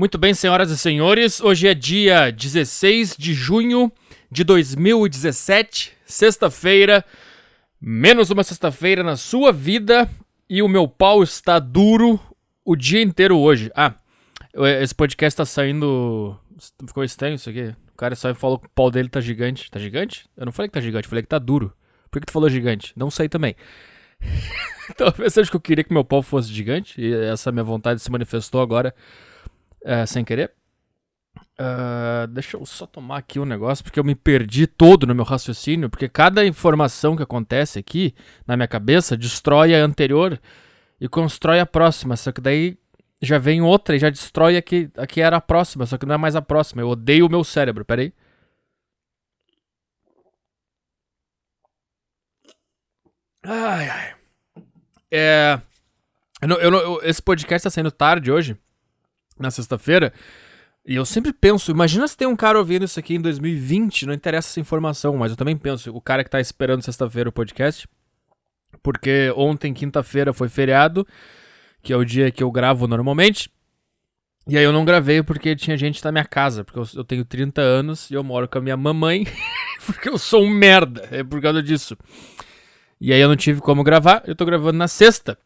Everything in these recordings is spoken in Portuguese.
Muito bem, senhoras e senhores, hoje é dia 16 de junho de 2017, sexta-feira, menos uma sexta-feira na sua vida e o meu pau está duro o dia inteiro hoje. Ah, esse podcast tá saindo. Ficou estranho isso aqui? O cara só falou que o pau dele tá gigante. Tá gigante? Eu não falei que tá gigante, falei que tá duro. Por que tu falou gigante? Não sei também. Talvez seja que eu queria que meu pau fosse gigante e essa minha vontade se manifestou agora é, sem querer. Uh, deixa eu só tomar aqui um negócio, porque eu me perdi todo no meu raciocínio, porque cada informação que acontece aqui na minha cabeça destrói a anterior e constrói a próxima. Só que daí já vem outra e já destrói a que, a que era a próxima, só que não é mais a próxima. Eu odeio o meu cérebro, peraí. Ai, ai. É. Eu não, eu não, esse podcast tá saindo tarde hoje na sexta-feira. E eu sempre penso, imagina se tem um cara ouvindo isso aqui em 2020, não interessa essa informação, mas eu também penso, o cara que tá esperando sexta-feira o podcast, porque ontem, quinta-feira, foi feriado, que é o dia que eu gravo normalmente. E aí eu não gravei porque tinha gente na minha casa, porque eu, eu tenho 30 anos e eu moro com a minha mamãe, porque eu sou um merda, é por causa disso. E aí eu não tive como gravar, eu tô gravando na sexta.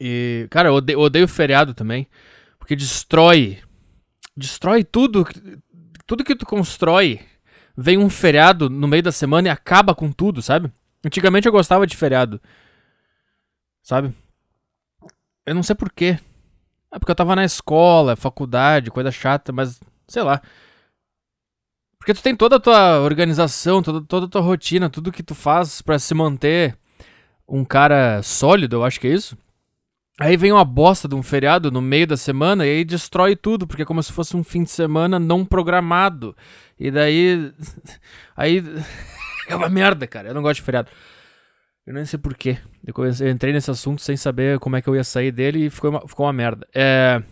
E, cara, eu odeio, eu odeio feriado também. Porque destrói. Destrói tudo. Tudo que tu constrói. Vem um feriado no meio da semana e acaba com tudo, sabe? Antigamente eu gostava de feriado. Sabe? Eu não sei porquê. É porque eu tava na escola, faculdade, coisa chata, mas sei lá. Porque tu tem toda a tua organização, toda, toda a tua rotina, tudo que tu faz para se manter um cara sólido, eu acho que é isso. Aí vem uma bosta de um feriado no meio da semana e aí destrói tudo, porque é como se fosse um fim de semana não programado. E daí. Aí. É uma merda, cara. Eu não gosto de feriado. Eu nem sei porquê. Eu, eu entrei nesse assunto sem saber como é que eu ia sair dele e ficou uma, ficou uma merda. É.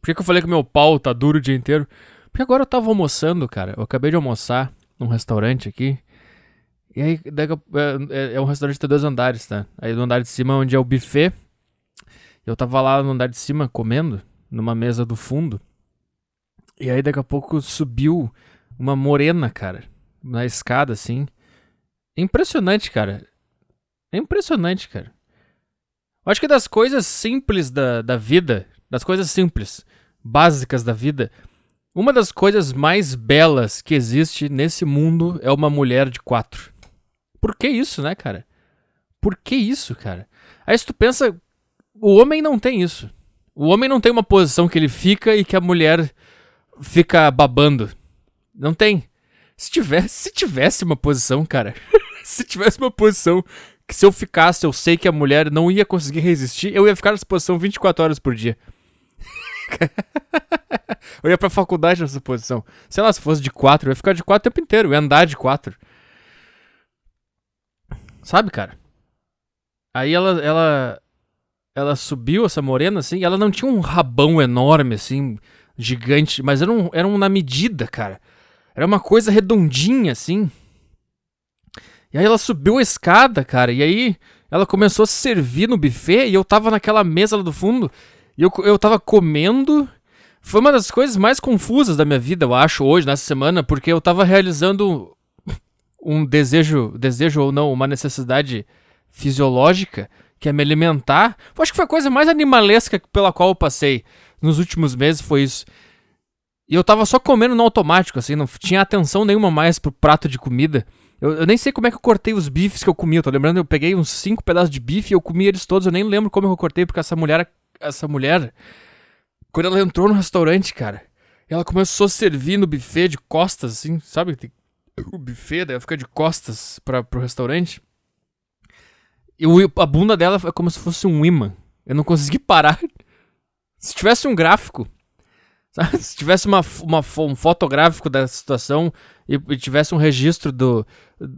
Por que, que eu falei que meu pau tá duro o dia inteiro? Porque agora eu tava almoçando, cara. Eu acabei de almoçar num restaurante aqui. E aí, é, é, é um restaurante que tem dois andares, tá? Aí no andar de cima, onde é o buffet eu tava lá no andar de cima comendo, numa mesa do fundo. E aí daqui a pouco subiu uma morena, cara, na escada assim. Impressionante, cara. É impressionante, cara. Eu acho que das coisas simples da, da vida, das coisas simples, básicas da vida, uma das coisas mais belas que existe nesse mundo é uma mulher de quatro. Por que isso, né, cara? Por que isso, cara? Aí se tu pensa o homem não tem isso. O homem não tem uma posição que ele fica e que a mulher fica babando. Não tem. Se tivesse, se tivesse uma posição, cara. se tivesse uma posição que se eu ficasse, eu sei que a mulher não ia conseguir resistir, eu ia ficar nessa posição 24 horas por dia. eu ia pra faculdade nessa posição. Sei lá, se fosse de quatro, eu ia ficar de quatro o tempo inteiro, eu ia andar de quatro. Sabe, cara? Aí ela, ela, ela subiu, essa morena, assim, ela não tinha um rabão enorme, assim, gigante, mas era, um, era um na medida, cara. Era uma coisa redondinha, assim. E aí ela subiu a escada, cara, e aí ela começou a servir no buffet e eu tava naquela mesa lá do fundo e eu, eu tava comendo. Foi uma das coisas mais confusas da minha vida, eu acho, hoje, nessa semana, porque eu tava realizando um desejo, desejo ou não, uma necessidade fisiológica que é me alimentar. Eu acho que foi a coisa mais animalesca pela qual eu passei nos últimos meses, foi isso. E eu tava só comendo no automático, assim, não tinha atenção nenhuma mais pro prato de comida. Eu, eu, nem sei como é que eu cortei os bifes que eu comi. Eu tô lembrando, eu peguei uns cinco pedaços de bife e eu comi eles todos. Eu nem lembro como eu cortei, porque essa mulher, essa mulher, quando ela entrou no restaurante, cara, ela começou a servir no buffet de costas, assim, sabe? O buffet, daí ela fica de costas pra, pro restaurante. E a bunda dela é como se fosse um imã. Eu não consegui parar. Se tivesse um gráfico, sabe? se tivesse uma, uma, um fotográfico da situação e, e tivesse um registro do,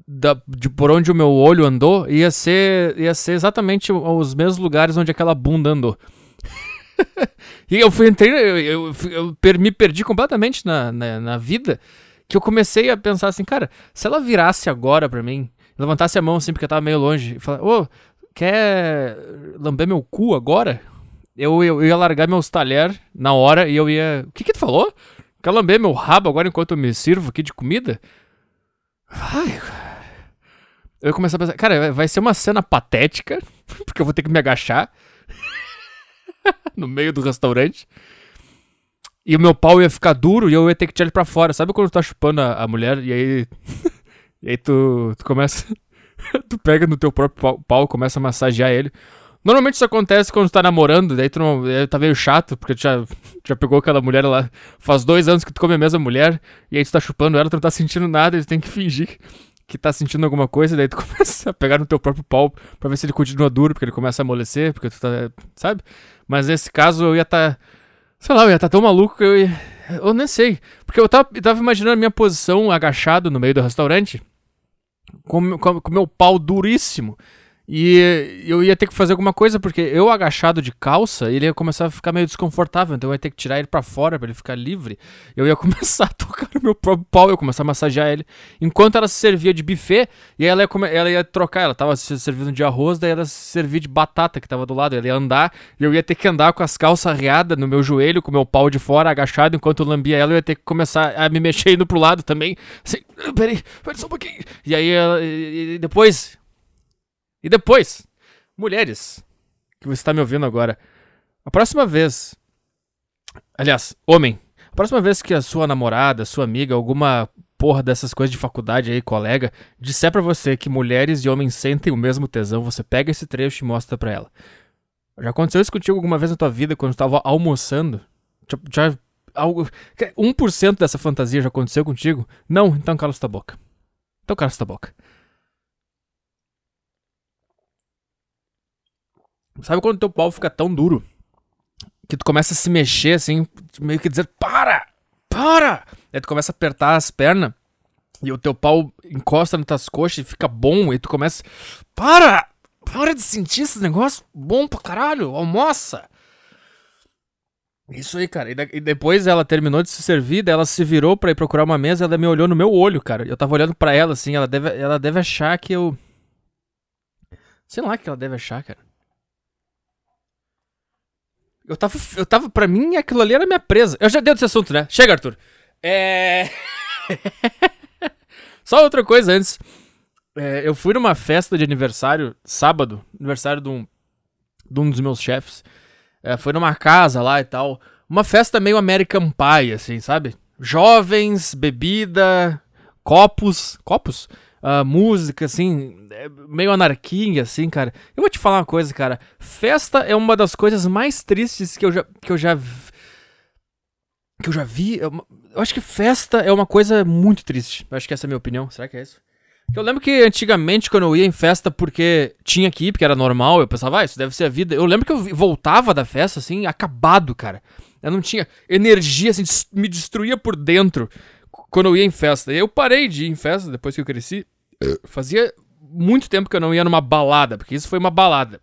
da, de por onde o meu olho andou, ia ser, ia ser exatamente os mesmos lugares onde aquela bunda andou. e eu fui entrei, eu, eu, eu, eu, me perdi completamente na, na, na vida, que eu comecei a pensar assim, cara, se ela virasse agora pra mim levantasse a mão assim, porque eu tava meio longe, e falasse, ô, quer lamber meu cu agora? eu, eu, eu ia largar meus talher na hora e eu ia. O que que tu falou? Quer lamber meu rabo agora enquanto eu me sirvo aqui de comida? Ai, eu ia começar a pensar, cara, vai ser uma cena patética, porque eu vou ter que me agachar no meio do restaurante. E o meu pau ia ficar duro e eu ia ter que tirar ele pra fora. Sabe quando tu tá chupando a, a mulher e aí. e aí tu, tu começa. tu pega no teu próprio pau, pau começa a massagear ele. Normalmente isso acontece quando tu tá namorando, daí tu não, tá meio chato, porque tu já, já pegou aquela mulher lá. Faz dois anos que tu come a mesma mulher, e aí tu tá chupando ela, tu não tá sentindo nada, e tu tem que fingir que tá sentindo alguma coisa, daí tu começa a pegar no teu próprio pau pra ver se ele continua duro, porque ele começa a amolecer, porque tu tá. Sabe? Mas nesse caso eu ia tá. Sei lá, eu ia tá tão maluco que eu ia. Eu nem sei. Porque eu tava, eu tava imaginando a minha posição agachado no meio do restaurante, com, com meu pau duríssimo. E eu ia ter que fazer alguma coisa, porque eu agachado de calça, ele ia começar a ficar meio desconfortável, então eu ia ter que tirar ele para fora para ele ficar livre. Eu ia começar a tocar no meu próprio pau, eu ia começar a massagear ele. Enquanto ela se servia de buffet, e ela ia, ela ia trocar, ela tava se servindo de arroz, daí ela se servia de batata que tava do lado, ela ia andar, e eu ia ter que andar com as calças arreadas no meu joelho, com o meu pau de fora, agachado, enquanto eu lambia ela, eu ia ter que começar a me mexer indo pro lado também. Assim, peraí, peraí só um pouquinho. E aí, ela, e depois e depois, mulheres, que você está me ouvindo agora, a próxima vez, aliás, homem, a próxima vez que a sua namorada, sua amiga, alguma porra dessas coisas de faculdade aí, colega, disser para você que mulheres e homens sentem o mesmo tesão, você pega esse trecho e mostra para ela. Já aconteceu isso contigo alguma vez na tua vida quando estava almoçando? Já, já algo, 1% dessa fantasia já aconteceu contigo? Não? Então cala tua boca. Então cala tua boca. Sabe quando teu pau fica tão duro que tu começa a se mexer assim, meio que dizer para, para. Aí tu começa a apertar as pernas e o teu pau encosta nas tuas coxas e fica bom e tu começa para, para de sentir esse negócio bom pra caralho, almoça. Isso aí, cara. E, de depois ela terminou de se servir, daí ela se virou para ir procurar uma mesa, ela me olhou no meu olho, cara. Eu tava olhando para ela assim, ela deve, ela deve achar que eu Sei lá o que ela deve achar, cara. Eu tava, eu tava, pra mim, aquilo ali era minha presa. Eu já dei desse assunto, né? Chega, Arthur. É. Só outra coisa antes. É, eu fui numa festa de aniversário, sábado, aniversário de um, de um dos meus chefes. É, foi numa casa lá e tal. Uma festa meio American Pie, assim, sabe? Jovens, bebida, copos. Copos? Uh, música, assim, é meio anarquia, assim, cara. Eu vou te falar uma coisa, cara. Festa é uma das coisas mais tristes que eu já. Que eu já que eu já vi. Eu, eu acho que festa é uma coisa muito triste. Eu acho que essa é a minha opinião. Será que é isso? Eu lembro que antigamente, quando eu ia em festa porque tinha que ir, porque era normal, eu pensava, ah, isso deve ser a vida. Eu lembro que eu voltava da festa, assim, acabado, cara. Eu não tinha energia, assim, me destruía por dentro quando eu ia em festa. Eu parei de ir em festa depois que eu cresci. Fazia muito tempo que eu não ia numa balada, porque isso foi uma balada.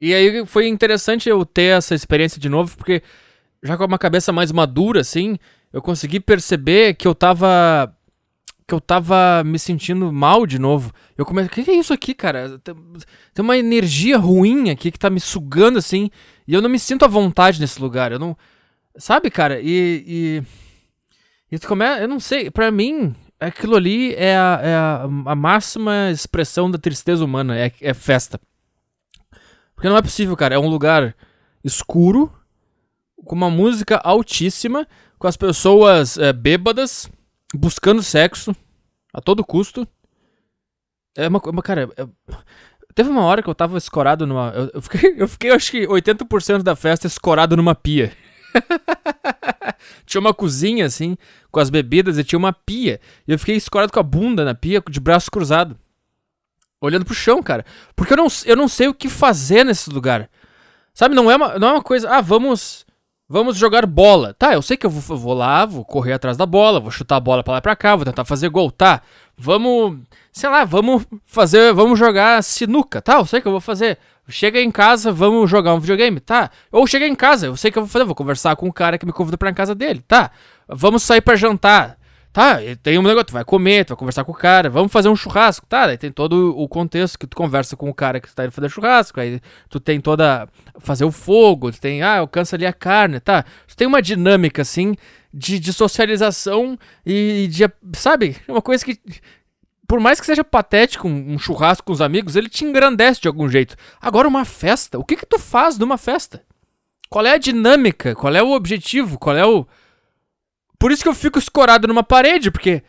E aí foi interessante eu ter essa experiência de novo, porque já com uma cabeça mais madura, assim, eu consegui perceber que eu tava. que eu tava me sentindo mal de novo. Eu comecei. O que é isso aqui, cara? Tem, tem uma energia ruim aqui que tá me sugando, assim, e eu não me sinto à vontade nesse lugar. Eu não. Sabe, cara? E. e... E tu começa, eu não sei, para mim, aquilo ali é a, é a, a, máxima expressão da tristeza humana, é, é festa. Porque não é possível, cara, é um lugar escuro, com uma música altíssima, com as pessoas é, bêbadas, buscando sexo a todo custo. É uma, uma cara, é, teve uma hora que eu tava escorado numa. Eu, eu, fiquei, eu fiquei, acho que 80% da festa escorado numa pia. tinha uma cozinha, assim, com as bebidas e tinha uma pia. E eu fiquei escorado com a bunda na pia, de braço cruzado. Olhando pro chão, cara. Porque eu não, eu não sei o que fazer nesse lugar. Sabe, não é uma, não é uma coisa. Ah, vamos. Vamos jogar bola. Tá, eu sei que eu vou, vou lá, vou correr atrás da bola, vou chutar a bola pra lá e pra cá, vou tentar fazer gol. Tá, vamos. Sei lá, vamos fazer. Vamos jogar sinuca. Tá, eu sei que eu vou fazer. Chega em casa, vamos jogar um videogame, tá? Ou chega em casa, eu sei que eu vou fazer, vou conversar com o cara que me convidou pra casa dele, tá? Vamos sair para jantar. Tá, tem um negócio, tu vai comer, tu vai conversar com o cara, vamos fazer um churrasco, tá? Daí tem todo o contexto que tu conversa com o cara que tá indo fazer churrasco, aí tu tem toda. fazer o fogo, tu tem, ah, alcança ali a carne, tá? Tu tem uma dinâmica, assim, de, de socialização e de. sabe? Uma coisa que. Por mais que seja patético um, churrasco com os amigos, ele te engrandece de algum jeito. Agora, uma festa, o que que tu faz numa festa? Qual é a dinâmica? Qual é o objetivo? Qual é o por isso que eu fico escorado numa parede, porque.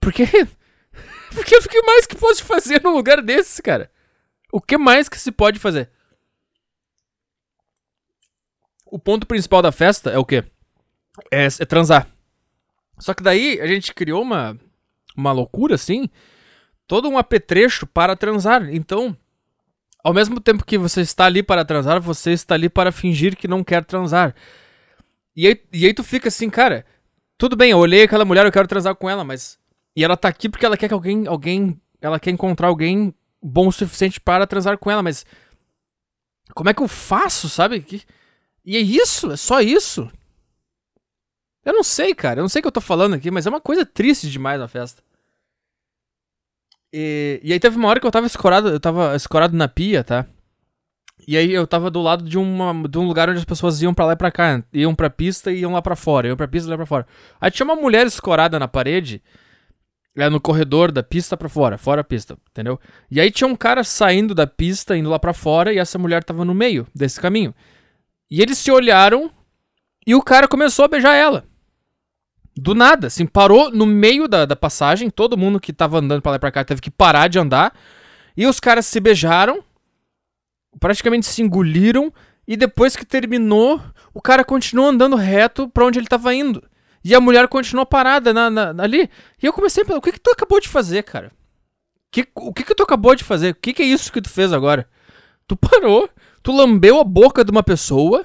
Porque. Porque o que mais que posso fazer num lugar desse, cara? O que mais que se pode fazer? O ponto principal da festa é o quê? É, é transar. Só que daí a gente criou uma, uma loucura assim, todo um apetrecho para transar. Então, ao mesmo tempo que você está ali para transar, você está ali para fingir que não quer transar. E aí, e aí tu fica assim, cara, tudo bem, eu olhei aquela mulher, eu quero transar com ela, mas. E ela tá aqui porque ela quer que alguém. alguém ela quer encontrar alguém bom o suficiente para transar com ela, mas. Como é que eu faço, sabe? E é isso, é só isso. Eu não sei, cara, eu não sei o que eu tô falando aqui, mas é uma coisa triste demais na festa. E, e aí teve uma hora que eu tava escorado, eu tava escorado na pia, tá? E aí eu tava do lado de, uma, de um lugar onde as pessoas iam para lá e pra cá. Iam pra pista e iam lá para fora. Iam pra pista e lá pra fora. Aí tinha uma mulher escorada na parede. É, no corredor da pista para fora, fora a pista, entendeu? E aí tinha um cara saindo da pista, indo lá para fora, e essa mulher tava no meio desse caminho. E eles se olharam e o cara começou a beijar ela. Do nada, assim, parou no meio da, da passagem, todo mundo que tava andando pra lá e pra cá teve que parar de andar. E os caras se beijaram praticamente se engoliram e depois que terminou, o cara continuou andando reto para onde ele tava indo. E a mulher continuou parada na, na, ali. E eu comecei a pensar, o que que tu acabou de fazer, cara? Que, o que que tu acabou de fazer? O que que é isso que tu fez agora? Tu parou, tu lambeu a boca de uma pessoa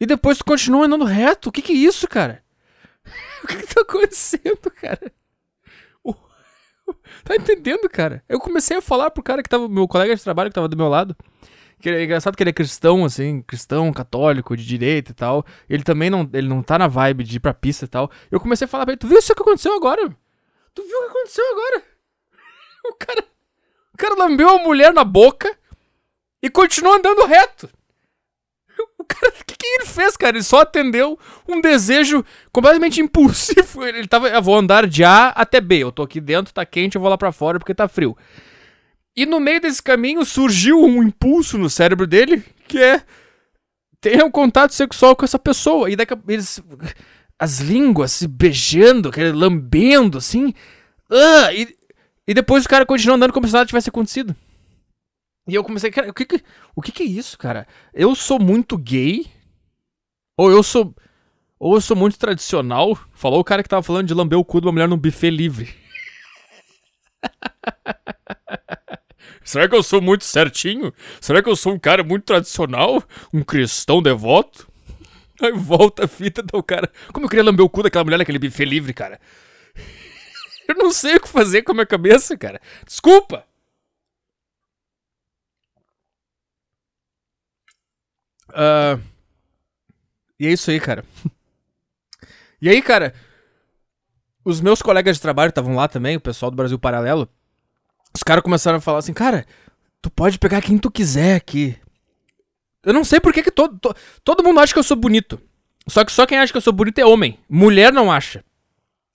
e depois tu continuou andando reto. O que que é isso, cara? O que que tá acontecendo, cara? Tá entendendo, cara? Eu comecei a falar pro cara que tava, meu colega de trabalho que tava do meu lado. Que é engraçado que ele é cristão, assim, cristão, católico, de direita e tal. Ele também não, ele não tá na vibe de ir pra pista e tal. Eu comecei a falar pra ele, tu viu isso que aconteceu agora? Tu viu o que aconteceu agora? O cara, o cara lambeu a mulher na boca e continuou andando reto. Cara, o que, que ele fez, cara? Ele só atendeu um desejo completamente impulsivo. Ele tava, eu vou andar de A até B. Eu tô aqui dentro, tá quente, eu vou lá para fora porque tá frio. E no meio desse caminho surgiu um impulso no cérebro dele que é ter um contato sexual com essa pessoa. E daqui a, eles as línguas se beijando, aquele lambendo assim. Uh, e, e depois o cara continua andando como se nada tivesse acontecido. E eu comecei, cara, o que que, o que que é isso, cara? Eu sou muito gay? Ou eu sou ou eu sou muito tradicional? Falou o cara que tava falando de lamber o cu de uma mulher num buffet livre. Será que eu sou muito certinho? Será que eu sou um cara muito tradicional? Um cristão devoto? Aí volta a fita do cara. Como eu queria lamber o cu daquela mulher naquele buffet livre, cara? Eu não sei o que fazer com a minha cabeça, cara. Desculpa! Uh, e é isso aí, cara. e aí, cara, os meus colegas de trabalho estavam lá também, o pessoal do Brasil Paralelo. Os caras começaram a falar assim, cara, tu pode pegar quem tu quiser aqui. Eu não sei por que, que todo, to, todo mundo acha que eu sou bonito. Só que só quem acha que eu sou bonito é homem. Mulher não acha.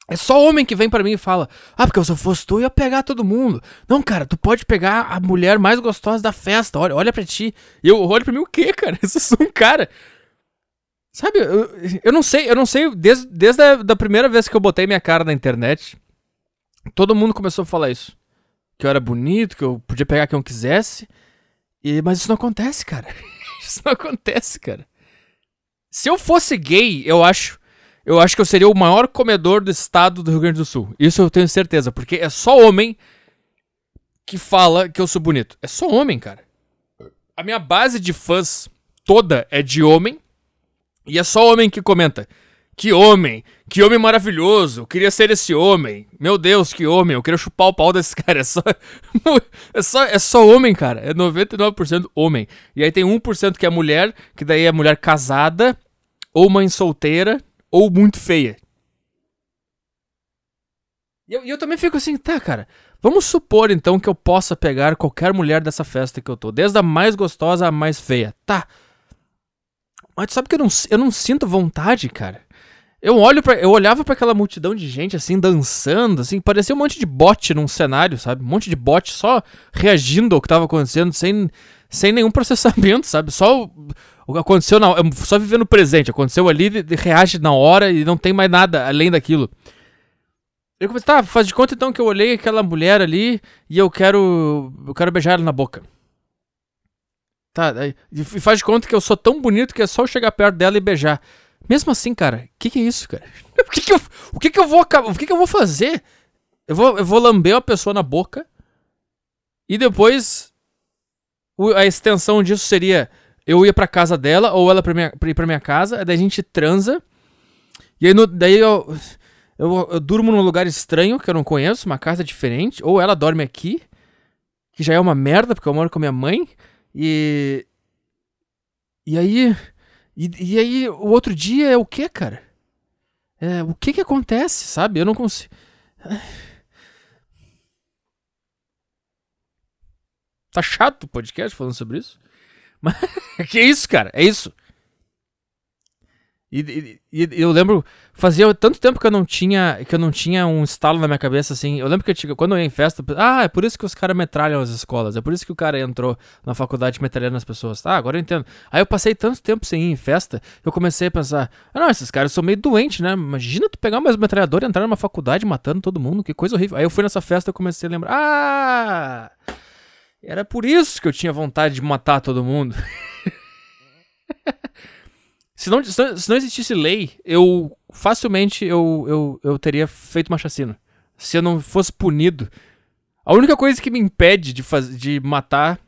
É só homem que vem para mim e fala: Ah, porque se eu fosse tu, eu ia pegar todo mundo. Não, cara, tu pode pegar a mulher mais gostosa da festa. Olha, olha pra ti. E eu olho pra mim o quê, cara? Eu sou um cara. Sabe, eu, eu não sei, eu não sei, desde, desde a da primeira vez que eu botei minha cara na internet, todo mundo começou a falar isso. Que eu era bonito, que eu podia pegar quem eu quisesse. E, mas isso não acontece, cara. isso não acontece, cara. Se eu fosse gay, eu acho eu acho que eu seria o maior comedor do estado do Rio Grande do Sul. Isso eu tenho certeza, porque é só homem que fala que eu sou bonito. É só homem, cara. A minha base de fãs toda é de homem. E é só homem que comenta. Que homem, que homem maravilhoso, eu queria ser esse homem. Meu Deus, que homem, eu queria chupar o pau desse cara. É só, é só, é só homem, cara. É 99% homem. E aí tem 1% que é mulher, que daí é mulher casada ou mãe solteira ou muito feia. E eu, eu também fico assim, tá, cara. Vamos supor então que eu possa pegar qualquer mulher dessa festa que eu tô, desde a mais gostosa à mais feia. Tá. Mas sabe que eu não, eu não sinto vontade, cara. Eu olho para eu olhava para aquela multidão de gente assim dançando, assim, parecia um monte de bot num cenário, sabe? Um monte de bot só reagindo ao que tava acontecendo sem sem nenhum processamento, sabe? Só o que aconteceu na só vivendo o presente, aconteceu ali, reage na hora e não tem mais nada além daquilo. Eu comecei, tá, faz de conta então que eu olhei aquela mulher ali e eu quero. Eu quero beijar ela na boca. Tá, e faz de conta que eu sou tão bonito que é só eu chegar perto dela e beijar. Mesmo assim, cara, o que, que é isso, cara? o que, que, eu, o que, que eu vou o que, que eu vou fazer? Eu vou, eu vou lamber uma pessoa na boca e depois a extensão disso seria eu ia pra casa dela ou ela pra, minha, pra ir pra minha casa, daí a gente transa. E aí no, daí eu. Eu, eu durmo num lugar estranho que eu não conheço, uma casa diferente, ou ela dorme aqui, que já é uma merda, porque eu moro com minha mãe, e. E aí. E, e aí, o outro dia é o que, cara? É, o que que acontece, sabe? Eu não consigo. Tá chato o podcast falando sobre isso? Mas que isso, cara? É isso. E, e, e, eu lembro, fazia tanto tempo que eu não tinha que eu não tinha um estalo na minha cabeça assim. Eu lembro que eu tinha, quando eu ia em festa, ah, é por isso que os caras metralham as escolas, é por isso que o cara entrou na faculdade metralhando as pessoas. Ah, agora eu entendo. Aí eu passei tanto tempo sem ir em festa, eu comecei a pensar, ah, não, esses caras são meio doentes, né? Imagina tu pegar mais metralhador e entrar numa faculdade matando todo mundo, que coisa horrível. Aí eu fui nessa festa e comecei a lembrar, ah, era por isso que eu tinha vontade de matar todo mundo. Se não, se não existisse lei, eu facilmente eu, eu, eu teria feito uma chacina. Se eu não fosse punido. A única coisa que me impede de, faz, de matar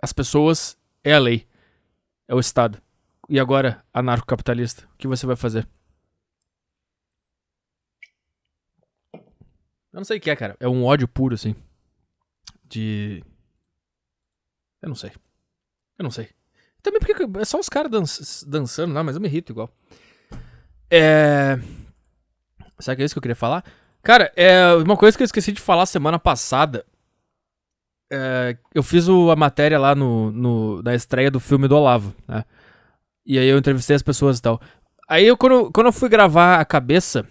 as pessoas é a lei. É o Estado. E agora, anarcocapitalista, o que você vai fazer? Eu não sei o que é, cara. É um ódio puro, assim. De. Eu não sei. Eu não sei. Também porque é só os caras dan dançando lá, mas eu me irrito igual. É. Sabe que é isso que eu queria falar? Cara, é uma coisa que eu esqueci de falar semana passada. É, eu fiz o, a matéria lá no, no, da estreia do filme do Olavo, né? E aí eu entrevistei as pessoas e tal. Aí eu, quando, quando eu fui gravar a cabeça,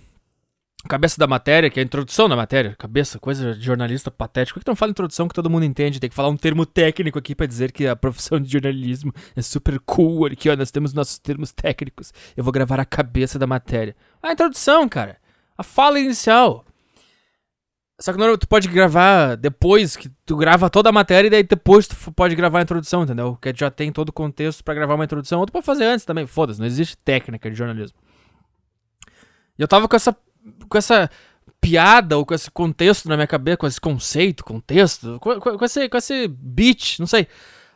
cabeça da matéria, que é a introdução da matéria, cabeça, coisa de jornalista patético. Por que não fala introdução que todo mundo entende? Tem que falar um termo técnico aqui para dizer que a profissão de jornalismo é super cool. Aqui, ó, nós temos nossos termos técnicos. Eu vou gravar a cabeça da matéria. A introdução, cara. A fala inicial. Só que não, tu pode gravar depois, que tu grava toda a matéria e daí depois tu pode gravar a introdução, entendeu? Que já tem todo o contexto para gravar uma introdução. Ou tu pode fazer antes também, foda-se, não existe técnica de jornalismo. E eu tava com essa com essa piada ou com esse contexto na minha cabeça, com esse conceito, contexto, com, com, com esse, com esse beat, não sei,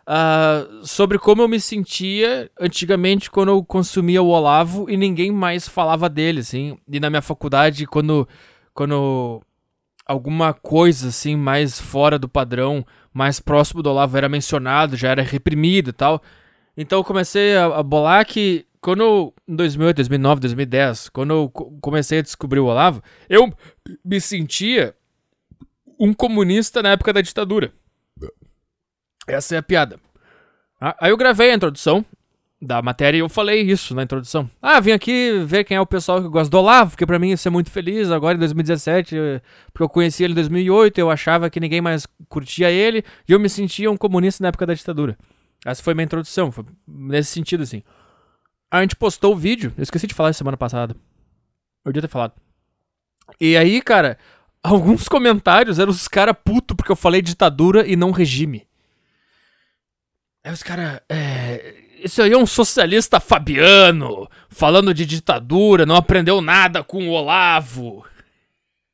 uh, sobre como eu me sentia antigamente quando eu consumia o Olavo e ninguém mais falava dele, assim. E na minha faculdade, quando, quando alguma coisa, assim, mais fora do padrão, mais próximo do Olavo era mencionado, já era reprimido e tal. Então eu comecei a, a bolar que quando em 2008, 2009, 2010, quando eu comecei a descobrir o Olavo, eu me sentia um comunista na época da ditadura. Essa é a piada. Aí eu gravei a introdução da matéria e eu falei isso na introdução. Ah, vim aqui ver quem é o pessoal que gosta do Olavo, porque para mim isso é muito feliz. Agora em 2017, porque eu conheci ele em 2008, eu achava que ninguém mais curtia ele e eu me sentia um comunista na época da ditadura. Essa foi minha introdução, foi nesse sentido assim. A gente postou o vídeo, eu esqueci de falar semana passada. Eu devia ter falado. E aí, cara, alguns comentários eram os caras puto porque eu falei ditadura e não regime. Aí os caras, é. Isso aí é um socialista fabiano, falando de ditadura, não aprendeu nada com o Olavo.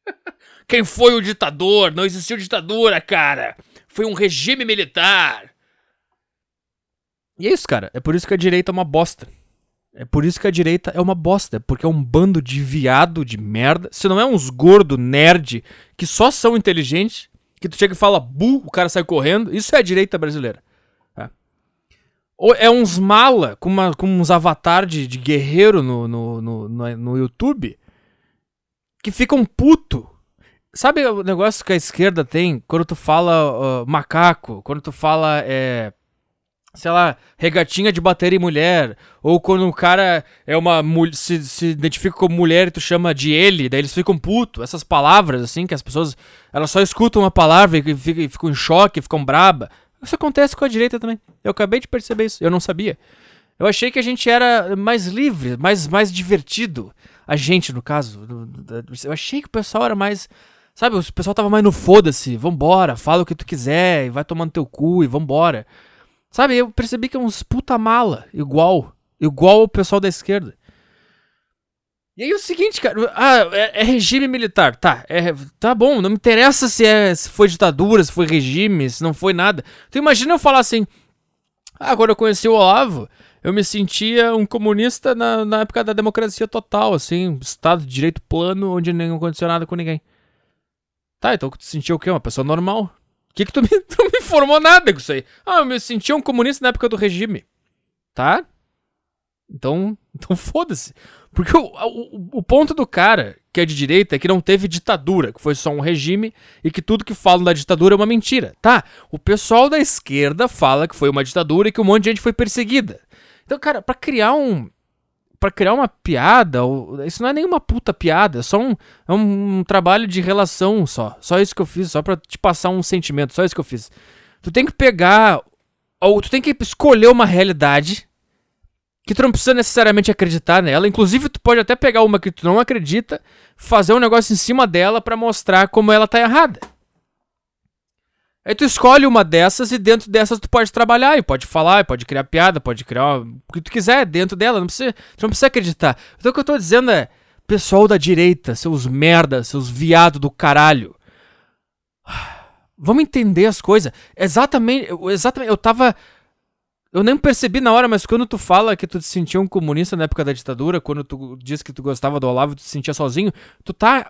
Quem foi o ditador? Não existiu ditadura, cara. Foi um regime militar. E é isso, cara. É por isso que a direita é uma bosta. É por isso que a direita é uma bosta, porque é um bando de viado de merda. Se não é uns gordo nerd que só são inteligentes, que tu chega e fala bu, o cara sai correndo. Isso é a direita brasileira. É. Ou é uns mala com, uma, com uns avatar de, de guerreiro no, no, no, no, no YouTube que ficam puto. Sabe o negócio que a esquerda tem quando tu fala uh, macaco, quando tu fala, é, sei lá, regatinha de bater em mulher, ou quando o cara é uma se, se identifica como mulher e tu chama de ele, daí eles ficam puto. Essas palavras, assim, que as pessoas elas só escutam uma palavra e ficam, ficam em choque, ficam braba. Isso acontece com a direita também. Eu acabei de perceber isso, eu não sabia. Eu achei que a gente era mais livre, mais, mais divertido. A gente, no caso. Eu achei que o pessoal era mais. Sabe, o pessoal tava mais no foda-se. Vambora, fala o que tu quiser, e vai tomando teu cu e vambora. Sabe, eu percebi que é uns puta mala, igual. Igual o pessoal da esquerda. E aí o seguinte, cara, ah, é, é, regime militar, tá, é, tá bom, não me interessa se, é, se foi ditadura, se foi regime, se não foi nada. Então imagina eu falar assim, ah, quando eu conheci o Olavo, eu me sentia um comunista na, na época da democracia total, assim, estado de direito plano, onde não aconteceu nada com ninguém. Tá, então tu sentia o quê? Uma pessoa normal? Que que tu me, tu me informou nada com isso aí? Ah, eu me sentia um comunista na época do regime. Tá? Então, então foda-se. Porque o, o, o, ponto do cara que é de direita é que não teve ditadura, que foi só um regime e que tudo que falam da ditadura é uma mentira. Tá, o pessoal da esquerda fala que foi uma ditadura e que um monte de gente foi perseguida. Então, cara, para criar um. Para criar uma piada, isso não é nenhuma puta piada, é só um, é um, trabalho de relação só. Só isso que eu fiz, só pra te passar um sentimento, só isso que eu fiz. Tu tem que pegar. Ou tu tem que escolher uma realidade que tu não precisa necessariamente acreditar nela. Inclusive, tu pode até pegar uma que tu não acredita, fazer um negócio em cima dela para mostrar como ela tá errada. Aí tu escolhe uma dessas e dentro dessas tu pode trabalhar e pode falar, e pode criar piada, pode criar o que tu quiser dentro dela. Não precisa, tu não precisa acreditar. Então o que eu tô dizendo é, pessoal da direita, seus merda, seus viado do caralho. Vamos entender as coisas. Exatamente, exatamente, eu tava eu nem percebi na hora, mas quando tu fala que tu te sentia um comunista na época da ditadura, quando tu diz que tu gostava do Olavo tu te sentia sozinho, tu tá.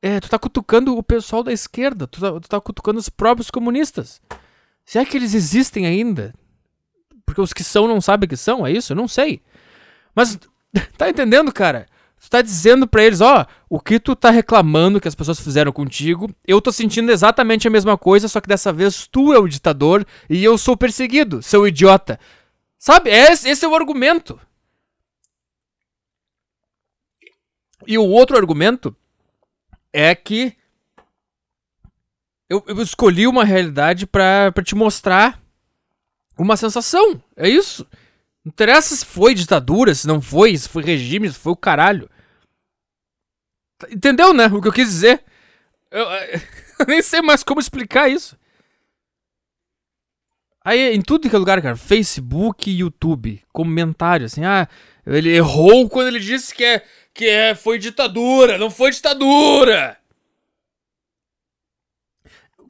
É, tu tá cutucando o pessoal da esquerda, tu tá, tu tá cutucando os próprios comunistas. Será que eles existem ainda? Porque os que são não sabem que são, é isso? Eu não sei. Mas, tá entendendo, cara? Tu tá dizendo para eles, ó, o que tu tá reclamando que as pessoas fizeram contigo, eu tô sentindo exatamente a mesma coisa, só que dessa vez tu é o ditador e eu sou perseguido, seu idiota. Sabe? Esse, esse é o argumento. E o outro argumento é que eu, eu escolhi uma realidade para te mostrar uma sensação. É isso. Não interessa se foi ditadura, se não foi, se foi regime, se foi o caralho. Entendeu, né? O que eu quis dizer? Eu, eu nem sei mais como explicar isso. Aí, em tudo que é lugar, cara, Facebook, YouTube, comentário, assim, ah, ele errou quando ele disse que é, que é, foi ditadura, não foi ditadura.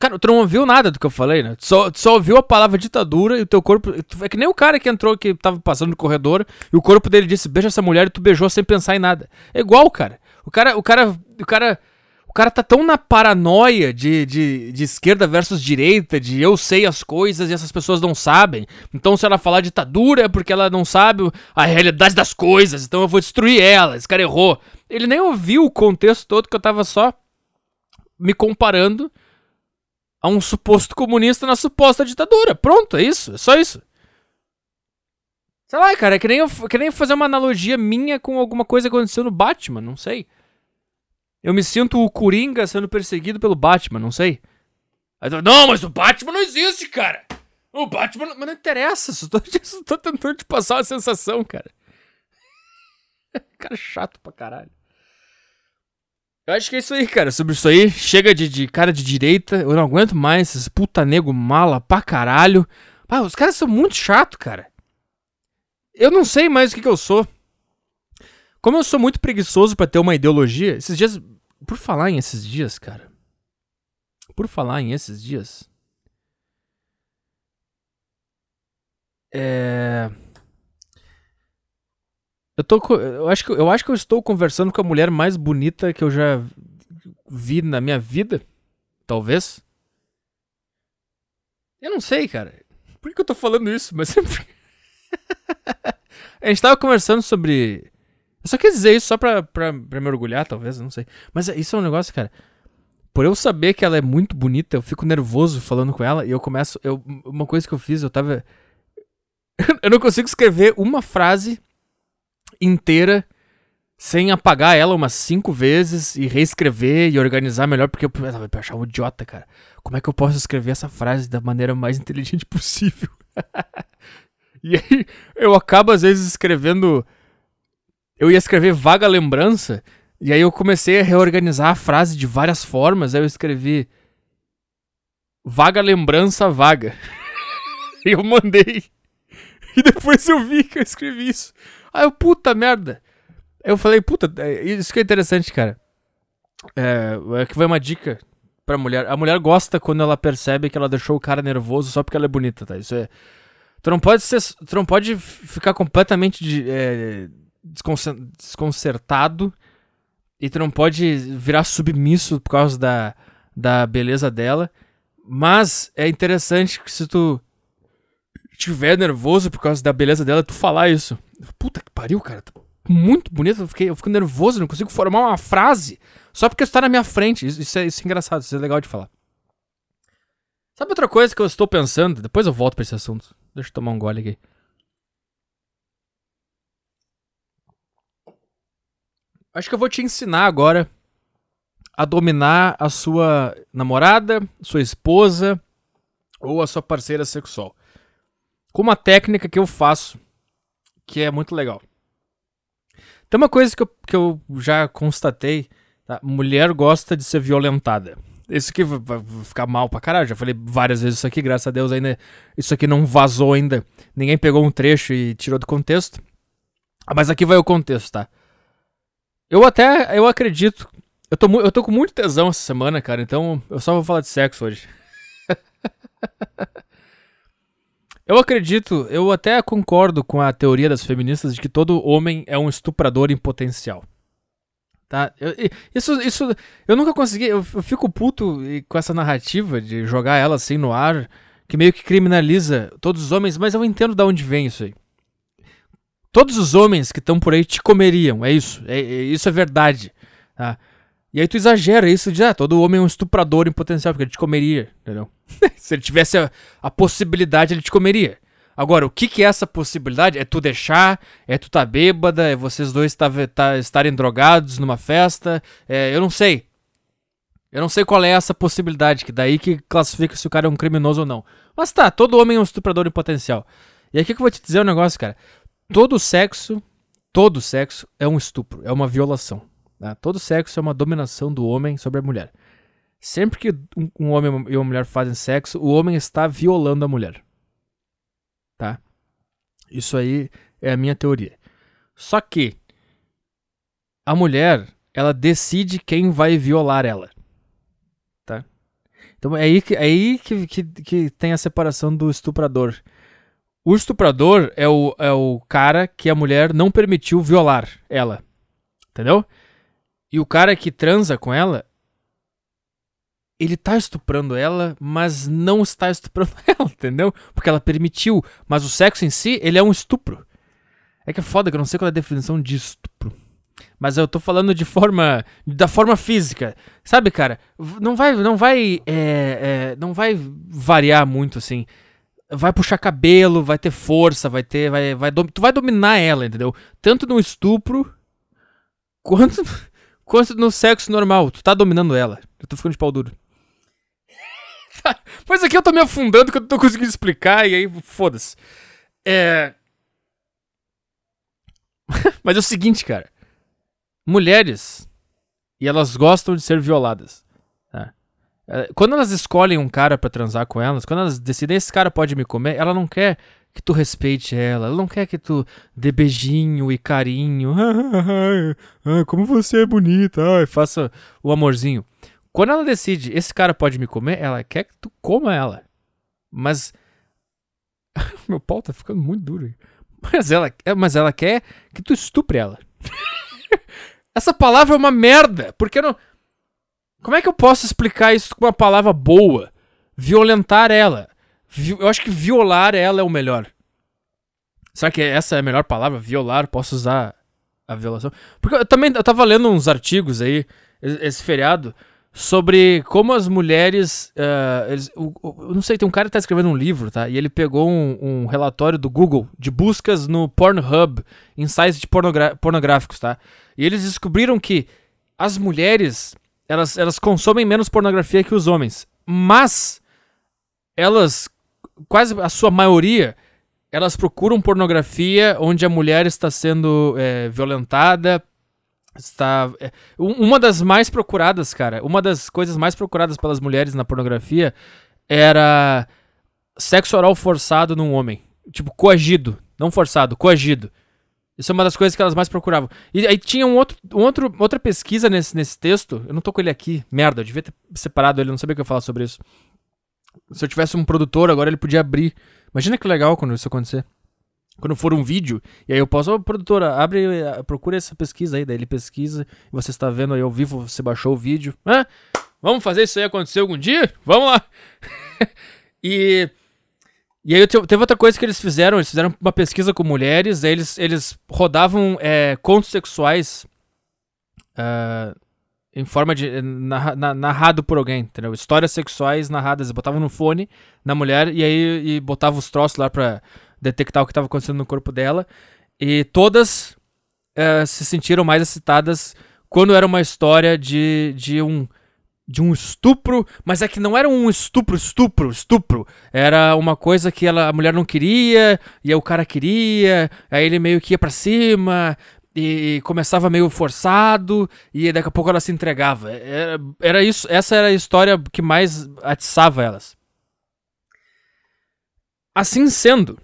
Cara, tu não ouviu nada do que eu falei, né? Tu só, tu só ouviu a palavra ditadura e o teu corpo. É que nem o cara que entrou, que tava passando no corredor e o corpo dele disse: beija essa mulher e tu beijou sem pensar em nada. É igual, cara. O cara. O cara. O cara. O cara tá tão na paranoia de, de, de esquerda versus direita, de eu sei as coisas e essas pessoas não sabem. Então, se ela falar ditadura é porque ela não sabe a realidade das coisas, então eu vou destruir ela. Esse cara errou. Ele nem ouviu o contexto todo que eu tava só me comparando a um suposto comunista na suposta ditadura. Pronto, é isso, é só isso. Sei lá, cara, é que nem, eu, que nem fazer uma analogia minha com alguma coisa que aconteceu no Batman, não sei. Eu me sinto o Coringa sendo perseguido pelo Batman, não sei. Não, mas o Batman não existe, cara. O Batman. Mas não interessa, só tô, só tô tentando te passar uma sensação, cara. cara chato pra caralho. Eu acho que é isso aí, cara. Sobre isso aí, chega de, de cara de direita. Eu não aguento mais esses puta nego mala pra caralho. Ah, os caras são muito chato, cara. Eu não sei mais o que, que eu sou. Como eu sou muito preguiçoso para ter uma ideologia, esses dias. Por falar em esses dias, cara. Por falar em esses dias. É. Eu tô. Eu acho, que, eu acho que eu estou conversando com a mulher mais bonita que eu já vi na minha vida. Talvez. Eu não sei, cara. Por que eu tô falando isso? Mas sempre. a gente tava conversando sobre. Só quis dizer isso só pra, pra, pra me orgulhar, talvez, não sei. Mas isso é um negócio, cara. Por eu saber que ela é muito bonita, eu fico nervoso falando com ela e eu começo. Eu, uma coisa que eu fiz, eu tava. eu não consigo escrever uma frase inteira sem apagar ela umas cinco vezes e reescrever e organizar melhor, porque eu, eu achava um idiota, cara. Como é que eu posso escrever essa frase da maneira mais inteligente possível? e aí eu acabo às vezes escrevendo. Eu ia escrever vaga lembrança, e aí eu comecei a reorganizar a frase de várias formas. Aí eu escrevi vaga lembrança vaga. e eu mandei. E depois eu vi que eu escrevi isso. Aí eu, puta merda. Eu falei, puta, é, isso que é interessante, cara. É, é que vai uma dica pra mulher. A mulher gosta quando ela percebe que ela deixou o cara nervoso só porque ela é bonita, tá? Isso é. Tu não pode ser. Tu não pode ficar completamente de, é, desconcertado e tu não pode virar submisso por causa da, da beleza dela. Mas é interessante que se tu tiver nervoso por causa da beleza dela, tu falar isso. Puta que pariu, cara. Tá muito bonito. Eu, fiquei, eu fico nervoso, não consigo formar uma frase só porque está na minha frente. Isso, isso, é, isso é engraçado, isso é legal de falar. Sabe outra coisa que eu estou pensando? Depois eu volto para esse assunto. Deixa eu tomar um gole aqui. Acho que eu vou te ensinar agora a dominar a sua namorada, sua esposa ou a sua parceira sexual. Com uma técnica que eu faço que é muito legal. Tem uma coisa que eu, que eu já constatei: tá? mulher gosta de ser violentada. Isso aqui vai ficar mal pra caralho. Já falei várias vezes isso aqui, graças a Deus ainda. Isso aqui não vazou ainda. Ninguém pegou um trecho e tirou do contexto. Mas aqui vai o contexto, tá? Eu até. Eu acredito. Eu tô, eu tô com muito tesão essa semana, cara. Então eu só vou falar de sexo hoje. Eu acredito, eu até concordo com a teoria das feministas de que todo homem é um estuprador em potencial. Tá? Eu, isso, isso, eu nunca consegui, eu, fico puto com essa narrativa de jogar ela assim no ar, que meio que criminaliza todos os homens, mas eu entendo de onde vem isso aí. Todos os homens que estão por aí te comeriam, é isso, é, é, isso é verdade. Tá? E aí tu exagera isso de, ah, todo homem é um estuprador em potencial, porque ele te comeria, entendeu? Se ele tivesse a, a, possibilidade, ele te comeria. Agora, o que que é essa possibilidade? É tu deixar, é tu tá bêbada, é vocês dois tá, tá, estarem drogados numa festa, é, eu não sei. Eu não sei qual é essa possibilidade, que daí que classifica se o cara é um criminoso ou não. Mas tá, todo homem é um estuprador em potencial. E aqui que eu vou te dizer um negócio, cara. Todo sexo, todo sexo é um estupro, é uma violação. Tá? Todo sexo é uma dominação do homem sobre a mulher. Sempre que um, um homem e uma mulher fazem sexo, o homem está violando a mulher. Tá? Isso aí é a minha teoria. Só que a mulher, ela decide quem vai violar ela. Tá? Então é aí que, é aí que, que, que tem a separação do estuprador. O estuprador é o, é o cara que a mulher não permitiu violar ela. Entendeu? E o cara que transa com ela, ele tá estuprando ela, mas não está estuprando ela, entendeu? Porque ela permitiu. Mas o sexo em si, ele é um estupro. É que é foda que eu não sei qual é a definição de estupro. Mas eu tô falando de forma. da forma física. Sabe, cara? Não vai. Não vai. É, é, não vai variar muito assim. Vai puxar cabelo, vai ter força, vai ter. Vai, vai, tu vai dominar ela, entendeu? Tanto no estupro. Quanto Quanto no sexo normal, tu tá dominando ela. Eu tô ficando de pau duro. pois aqui eu tô me afundando que eu não tô conseguindo explicar e aí foda-se. É. Mas é o seguinte, cara. Mulheres. E elas gostam de ser violadas. É, quando elas escolhem um cara para transar com elas, quando elas decidem esse cara pode me comer, ela não quer que tu respeite ela. Ela não quer que tu dê beijinho e carinho. Ah, como você é bonita. Ai, faça o amorzinho. Quando ela decide, esse cara pode me comer, ela quer que tu coma ela. Mas. Meu pau tá ficando muito duro. Mas ela, é, mas ela quer que tu estupre ela. Essa palavra é uma merda. Porque não. Como é que eu posso explicar isso com uma palavra boa? Violentar ela. Eu acho que violar ela é o melhor. Será que essa é a melhor palavra? Violar? Posso usar a violação? Porque eu também eu tava lendo uns artigos aí, esse feriado, sobre como as mulheres. Uh, eles, o, eu não sei, tem um cara que tá escrevendo um livro, tá? E ele pegou um, um relatório do Google de buscas no Pornhub em sites de pornográficos, tá? E eles descobriram que as mulheres elas, elas consomem menos pornografia que os homens. Mas elas, quase a sua maioria, elas procuram pornografia onde a mulher está sendo é, violentada, está é, uma das mais procuradas, cara, uma das coisas mais procuradas pelas mulheres na pornografia era sexo oral forçado num homem, tipo coagido, não forçado, coagido. Isso é uma das coisas que elas mais procuravam. E aí tinha um outro, um outro, outra pesquisa nesse, nesse texto. Eu não tô com ele aqui. Merda, eu devia ter separado ele, não sabia o que eu ia falar sobre isso. Se eu tivesse um produtor, agora ele podia abrir. Imagina que legal quando isso acontecer. Quando for um vídeo, e aí eu posso, ô oh, produtora, abre, procura essa pesquisa aí, daí ele pesquisa, você está vendo aí ao vivo, você baixou o vídeo. Hã? Vamos fazer isso aí acontecer algum dia? Vamos lá! e. E aí teve outra coisa que eles fizeram, eles fizeram uma pesquisa com mulheres, eles, eles rodavam é, contos sexuais uh, em forma de. Narra, na, narrado por alguém, entendeu? Histórias sexuais narradas, eles botavam no fone na mulher e aí e botavam os troços lá pra detectar o que estava acontecendo no corpo dela. E todas uh, se sentiram mais excitadas quando era uma história de, de um de um estupro, mas é que não era um estupro, estupro, estupro. Era uma coisa que ela, a mulher não queria, e aí o cara queria, aí ele meio que ia pra cima, e começava meio forçado, e daqui a pouco ela se entregava. Era, era isso, essa era a história que mais atiçava elas. Assim sendo,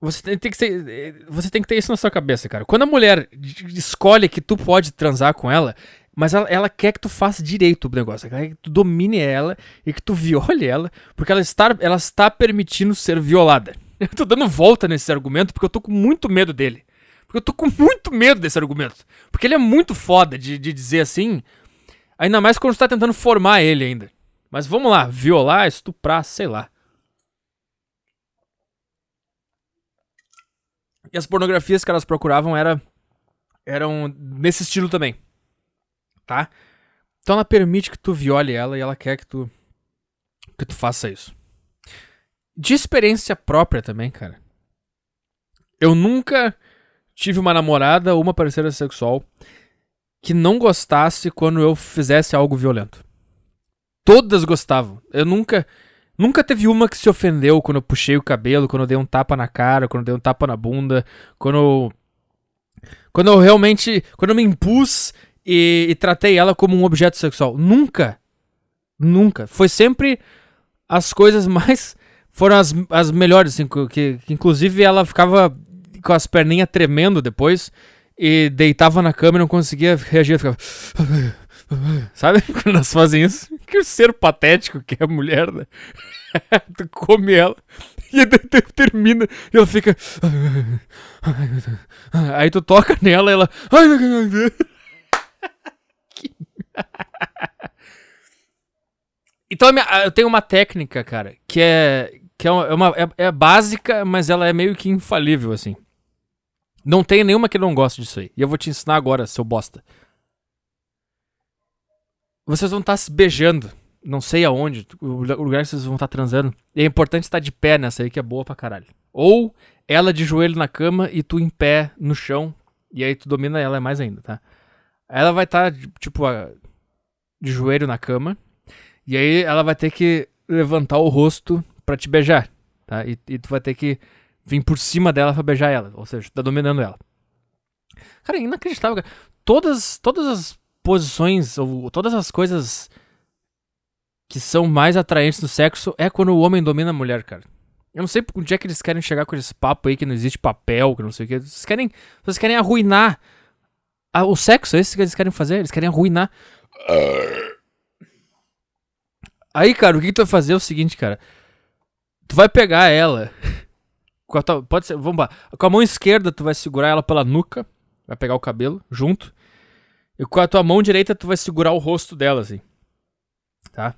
você tem, tem, que ser, você tem que ter isso na sua cabeça, cara. Quando a mulher escolhe que tu pode transar com ela, mas ela, ela quer que tu faça direito o negócio. Ela quer que tu domine ela e que tu viole ela, porque ela está, ela está permitindo ser violada. Eu tô dando volta nesse argumento porque eu tô com muito medo dele. Porque eu tô com muito medo desse argumento. Porque ele é muito foda de, de dizer assim. Ainda mais quando você tá tentando formar ele ainda. Mas vamos lá, violar, estuprar, sei lá. E as pornografias que elas procuravam era, eram nesse estilo também. Tá? Então ela permite que tu viole ela e ela quer que tu que tu faça isso. De experiência própria também, cara. Eu nunca tive uma namorada ou uma parceira sexual que não gostasse quando eu fizesse algo violento. Todas gostavam. Eu nunca Nunca teve uma que se ofendeu quando eu puxei o cabelo, quando eu dei um tapa na cara, quando eu dei um tapa na bunda, quando eu. Quando eu realmente. Quando eu me impus e, e tratei ela como um objeto sexual. Nunca. Nunca. Foi sempre as coisas mais. Foram as, as melhores, assim, que, que inclusive ela ficava com as perninhas tremendo depois e deitava na cama e não conseguia reagir. Ficava. Sabe quando elas fazem isso? Que ser patético que é a mulher, né? tu come ela e termina e ela fica. Aí tu toca nela e ela. Então eu tenho uma técnica, cara, que é que é uma é, é básica, mas ela é meio que infalível assim. Não tem nenhuma que não goste disso aí. E eu vou te ensinar agora, seu bosta. Vocês vão estar tá se beijando. Não sei aonde. O lugar que vocês vão estar tá transando. E é importante estar de pé nessa aí, que é boa pra caralho. Ou ela de joelho na cama e tu em pé no chão. E aí tu domina ela mais ainda, tá? Ela vai estar, tá, tipo, de joelho na cama. E aí ela vai ter que levantar o rosto para te beijar, tá? E, e, tu vai ter que vir por cima dela pra beijar ela. Ou seja, tu tá dominando ela. Cara, é inacreditável, cara. Todas, todas as posições, ou todas as coisas que são mais atraentes no sexo é quando o homem domina a mulher, cara. Eu não sei onde é que eles querem chegar com esse papo aí que não existe papel, que não sei o que. Vocês querem, vocês querem arruinar a, o sexo, é isso que eles querem fazer? Eles querem arruinar. Aí, cara, o que, que tu vai fazer é o seguinte, cara. Tu vai pegar ela. Tua, pode ser, vamos lá. Com a mão esquerda, tu vai segurar ela pela nuca. Vai pegar o cabelo junto. E com a tua mão direita tu vai segurar o rosto dela, assim. Tá?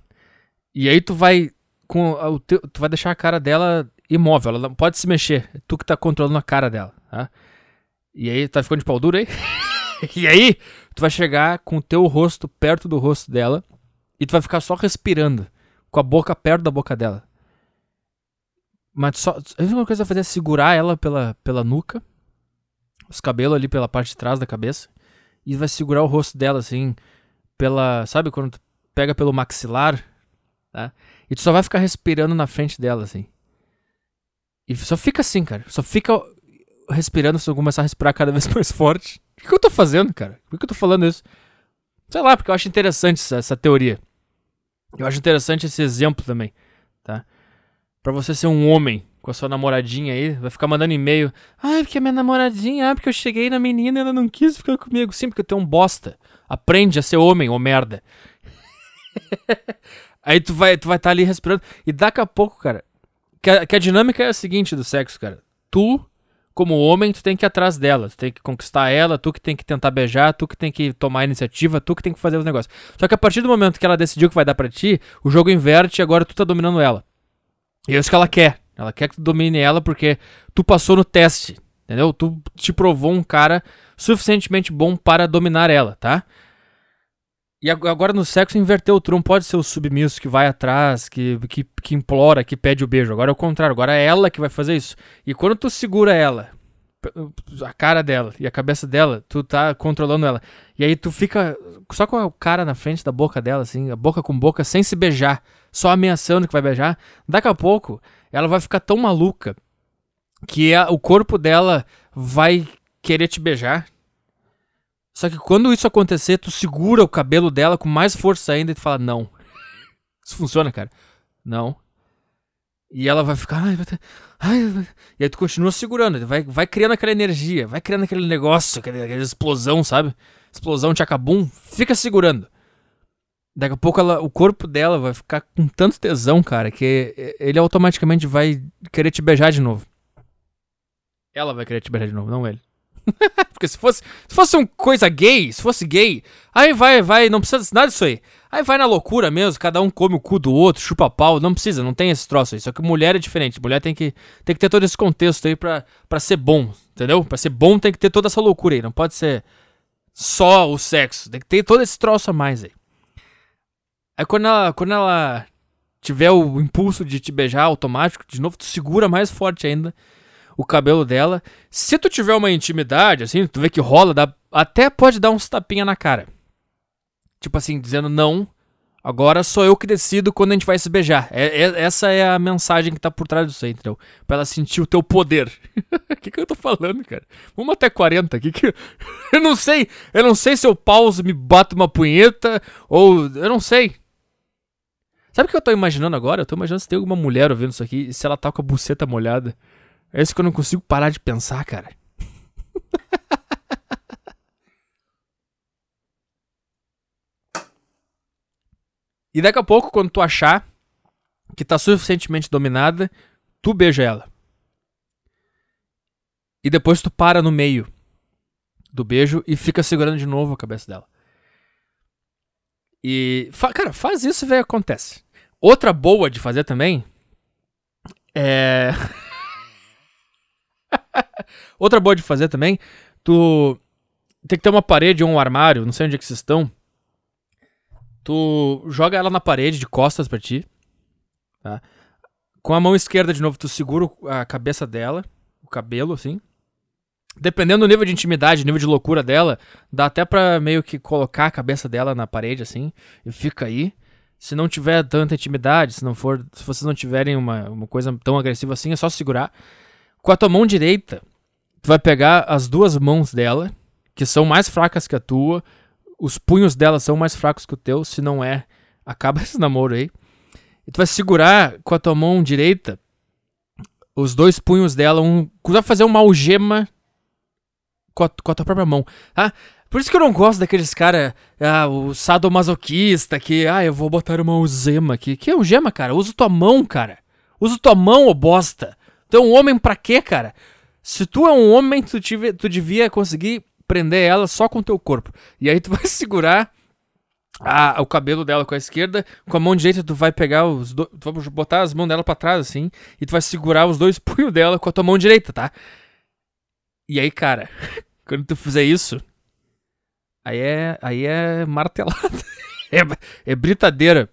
E aí tu vai. Com o teu, tu vai deixar a cara dela imóvel, ela não pode se mexer. É tu que tá controlando a cara dela, tá? E aí, tá ficando de pau duro aí? e aí, tu vai chegar com o teu rosto perto do rosto dela e tu vai ficar só respirando, com a boca perto da boca dela. Mas só, a única coisa que vai fazer é segurar ela pela, pela nuca, os cabelos ali pela parte de trás da cabeça, e vai segurar o rosto dela assim, pela. Sabe quando tu pega pelo maxilar, tá? E tu só vai ficar respirando na frente dela, assim. E só fica assim, cara. Só fica respirando se eu começar a respirar cada vez mais forte. O que, eu tô fazendo, cara? Por que eu tô falando isso? Sei lá, porque eu acho interessante essa, essa teoria. Eu acho interessante esse exemplo também, tá? Pra você ser um homem com a sua namoradinha aí, vai ficar mandando e-mail. Ah, porque a minha namoradinha, ah, porque eu cheguei na menina e ela não quis ficar comigo. Sim, porque eu tenho um bosta. Aprende a ser homem, ô merda. aí tu vai tu vai estar tá ali respirando. E daqui a pouco, cara. Que a, que a dinâmica é a seguinte do sexo, cara. Tu como homem, tu tem que ir atrás dela, tu tem que conquistar ela, tu que tem que tentar beijar, tu que tem que tomar a iniciativa, tu que tem que fazer os negócios. Só que a partir do momento que ela decidiu que vai dar para ti, o jogo inverte e agora tu tá dominando ela. E é isso que ela quer. Ela quer que tu domine ela porque tu passou no teste, entendeu? Tu te provou um cara suficientemente bom para dominar ela, tá? E agora no sexo inverteu, tu não pode ser o submisso que vai atrás, que, que, que implora, que pede o beijo. Agora é o contrário, agora é ela que vai fazer isso. E quando tu segura ela, a cara dela e a cabeça dela, tu tá controlando ela. E aí tu fica só com a cara na frente da boca dela, assim, a boca com boca, sem se beijar, só ameaçando que vai beijar. Daqui a pouco, ela vai ficar tão maluca que a, o corpo dela vai querer te beijar só que quando isso acontecer, tu segura o cabelo dela com mais força ainda e tu fala, não. Isso funciona, cara. Não. E ela vai ficar. Ai, vai ter... Ai, e aí tu continua segurando, vai, vai criando aquela energia, vai criando aquele negócio, aquela, aquela explosão, sabe? Explosão de acabum, fica segurando. Daqui a pouco ela, o corpo dela vai ficar com tanto tesão, cara, que ele automaticamente vai querer te beijar de novo. Ela vai querer te beijar de novo, não ele. Porque se fosse, se fosse uma coisa gay, se fosse gay, aí vai, vai, não precisa nada disso aí. Aí vai na loucura mesmo, cada um come o cu do outro, chupa pau, não precisa, não tem esse troço aí. Só que mulher é diferente, mulher tem que, tem que ter todo esse contexto aí pra, pra ser bom, entendeu? Pra ser bom tem que ter toda essa loucura aí, não pode ser só o sexo, tem que ter todo esse troço a mais aí. Aí quando ela, quando ela tiver o impulso de te beijar automático, de novo, tu segura mais forte ainda o cabelo dela. Se tu tiver uma intimidade, assim, tu vê que rola, dá, até pode dar uns tapinha na cara. Tipo assim, dizendo não, agora sou eu que decido quando a gente vai se beijar. É, é, essa é a mensagem que tá por trás disso aí, entendeu? Pra ela sentir o teu poder. O que, que eu tô falando, cara? Vamos até 40 aqui que. eu não sei. Eu não sei se eu pauso, me bato uma punheta, ou. Eu não sei. Sabe o que eu tô imaginando agora? Eu tô imaginando se tem alguma mulher ouvindo isso aqui e se ela tá com a buceta molhada. É isso que eu não consigo parar de pensar, cara. e daqui a pouco, quando tu achar que tá suficientemente dominada, tu beija ela. E depois tu para no meio do beijo e fica segurando de novo a cabeça dela. E, cara, faz isso e vê acontece. Outra boa de fazer também é. Outra boa de fazer também, tu tem que ter uma parede ou um armário, não sei onde é que vocês estão. Tu joga ela na parede de costas para ti, tá? Com a mão esquerda de novo tu segura a cabeça dela, o cabelo assim. Dependendo do nível de intimidade, nível de loucura dela, dá até pra meio que colocar a cabeça dela na parede assim e fica aí. Se não tiver tanta intimidade, se não for, se vocês não tiverem uma, uma coisa tão agressiva assim, é só segurar. Com a tua mão direita, tu vai pegar as duas mãos dela, que são mais fracas que a tua, os punhos dela são mais fracos que o teu, se não é, acaba esse namoro aí. E tu vai segurar com a tua mão direita os dois punhos dela, um, tu vai fazer uma algema com a, com a tua própria mão, tá? Por isso que eu não gosto daqueles cara, ah, o sadomasoquista que, ah, eu vou botar uma algema aqui. Que algema, cara? Usa tua mão, cara. Usa tua mão, ô bosta. Um homem pra quê, cara? Se tu é um homem, tu, tive, tu devia conseguir prender ela só com teu corpo. E aí tu vai segurar a, o cabelo dela com a esquerda, com a mão direita tu vai pegar os dois, tu vai botar as mãos dela para trás assim, e tu vai segurar os dois punhos dela com a tua mão direita, tá? E aí, cara, quando tu fizer isso, aí é, aí é martelada. É, é britadeira.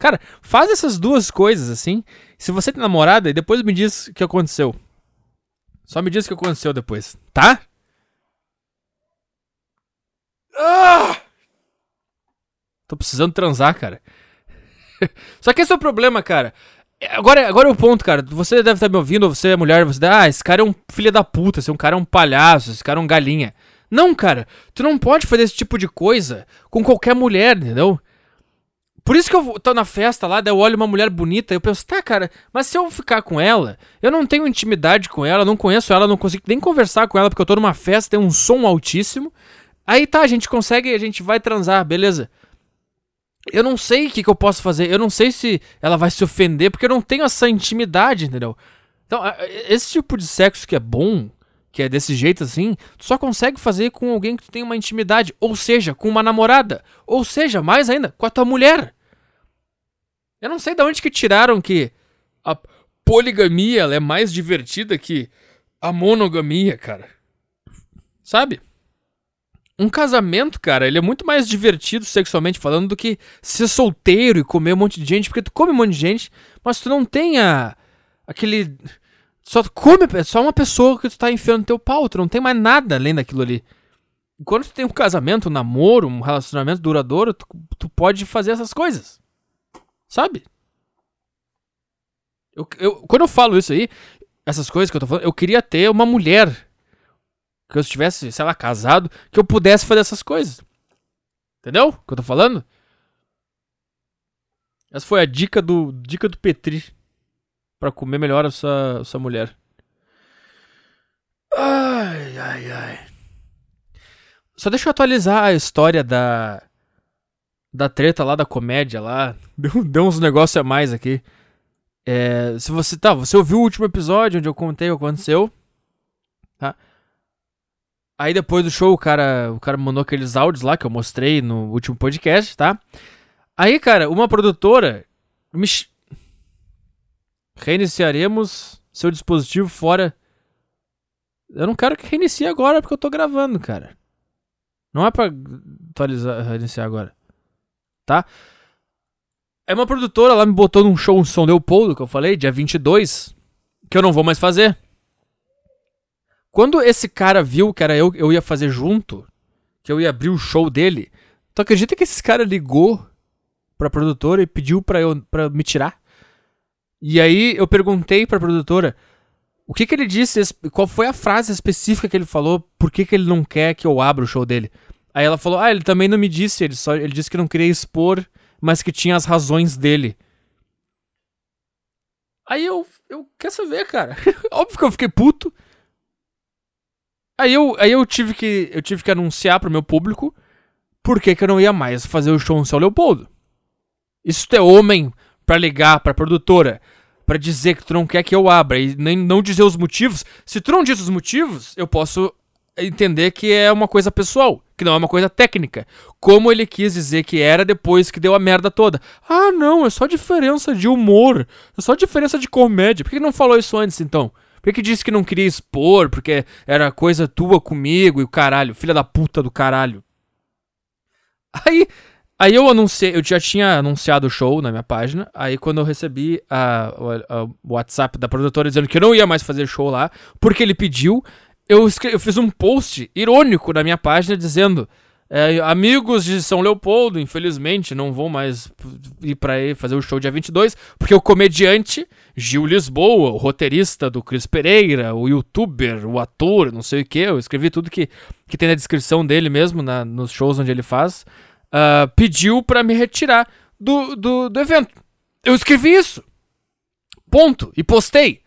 Cara, faz essas duas coisas assim. Se você tem namorada, e depois me diz o que aconteceu. Só me diz o que aconteceu depois, tá? Ah! Tô precisando transar, cara. Só que esse é o problema, cara. Agora, agora é o ponto, cara. Você deve estar me ouvindo, você é mulher, você deve, ah, esse cara é um filho da puta, esse cara é um palhaço, esse cara é um galinha. Não, cara, tu não pode fazer esse tipo de coisa com qualquer mulher, entendeu? Por isso que eu tô na festa lá, daí eu olho uma mulher bonita eu penso, tá, cara, mas se eu ficar com ela, eu não tenho intimidade com ela, não conheço ela, não consigo nem conversar com ela porque eu tô numa festa, tem um som altíssimo. Aí tá, a gente consegue, a gente vai transar, beleza. Eu não sei o que, que eu posso fazer, eu não sei se ela vai se ofender, porque eu não tenho essa intimidade, entendeu? Então, esse tipo de sexo que é bom, que é desse jeito assim, tu só consegue fazer com alguém que tu tem uma intimidade, ou seja, com uma namorada, ou seja, mais ainda, com a tua mulher. Eu não sei de onde que tiraram que a poligamia é mais divertida que a monogamia, cara. Sabe? Um casamento, cara, ele é muito mais divertido sexualmente falando do que ser solteiro e comer um monte de gente, porque tu come um monte de gente, mas tu não tem a, aquele. Só come, é só uma pessoa que tu tá enfiando teu pau, tu não tem mais nada além daquilo ali. Quando tu tem um casamento, um namoro, um relacionamento duradouro, tu, tu pode fazer essas coisas. Sabe? Eu, eu, quando eu falo isso aí, essas coisas que eu tô falando, eu queria ter uma mulher que eu estivesse, sei lá, casado, que eu pudesse fazer essas coisas. Entendeu o que eu tô falando? Essa foi a dica do dica do Petri para comer melhor a sua, a sua mulher. Ai, ai, ai. Só deixa eu atualizar a história da da treta lá da comédia lá. Deu, deu uns negócios a mais aqui. É, se você tá, você ouviu o último episódio onde eu contei o que aconteceu, tá? Aí depois do show, o cara, o cara mandou aqueles áudios lá que eu mostrei no último podcast, tá? Aí, cara, uma produtora me... reiniciaremos seu dispositivo fora. Eu não quero que reinicie agora porque eu tô gravando, cara. Não é pra atualizar, reiniciar agora. Tá? É uma produtora, ela me botou num show em São Leopoldo, que eu falei, dia 22, que eu não vou mais fazer. Quando esse cara viu que era eu, eu ia fazer junto, que eu ia abrir o show dele, tu acredita que esse cara ligou pra produtora e pediu pra, eu, pra me tirar? E aí eu perguntei pra produtora o que que ele disse, qual foi a frase específica que ele falou, por que que ele não quer que eu abra o show dele. Aí ela falou, ah, ele também não me disse, ele, só, ele disse que não queria expor, mas que tinha as razões dele. Aí eu, eu quer saber, cara. Óbvio que eu fiquei puto. Aí eu, aí eu tive que eu tive que anunciar pro meu público por que, que eu não ia mais fazer o show em São Leopoldo. Isso é homem para ligar pra produtora para dizer que tu não quer que eu abra e nem não dizer os motivos. Se tu não diz os motivos, eu posso entender que é uma coisa pessoal, que não é uma coisa técnica. Como ele quis dizer que era depois que deu a merda toda. Ah, não, é só diferença de humor, é só diferença de comédia. Por que não falou isso antes então? Por que disse que não queria expor? Porque era coisa tua comigo e o caralho, filha da puta do caralho. Aí, aí eu anunciei, eu já tinha anunciado o show na minha página. Aí quando eu recebi a, o WhatsApp da produtora dizendo que eu não ia mais fazer show lá, porque ele pediu, eu, escrevi, eu fiz um post irônico na minha página dizendo. É, amigos de São Leopoldo, infelizmente, não vão mais ir pra aí fazer o show dia 22, porque o comediante Gil Lisboa, o roteirista do Cris Pereira, o youtuber, o ator, não sei o que, eu escrevi tudo que, que tem na descrição dele mesmo, na, nos shows onde ele faz, uh, pediu para me retirar do, do, do evento. Eu escrevi isso. Ponto. E postei.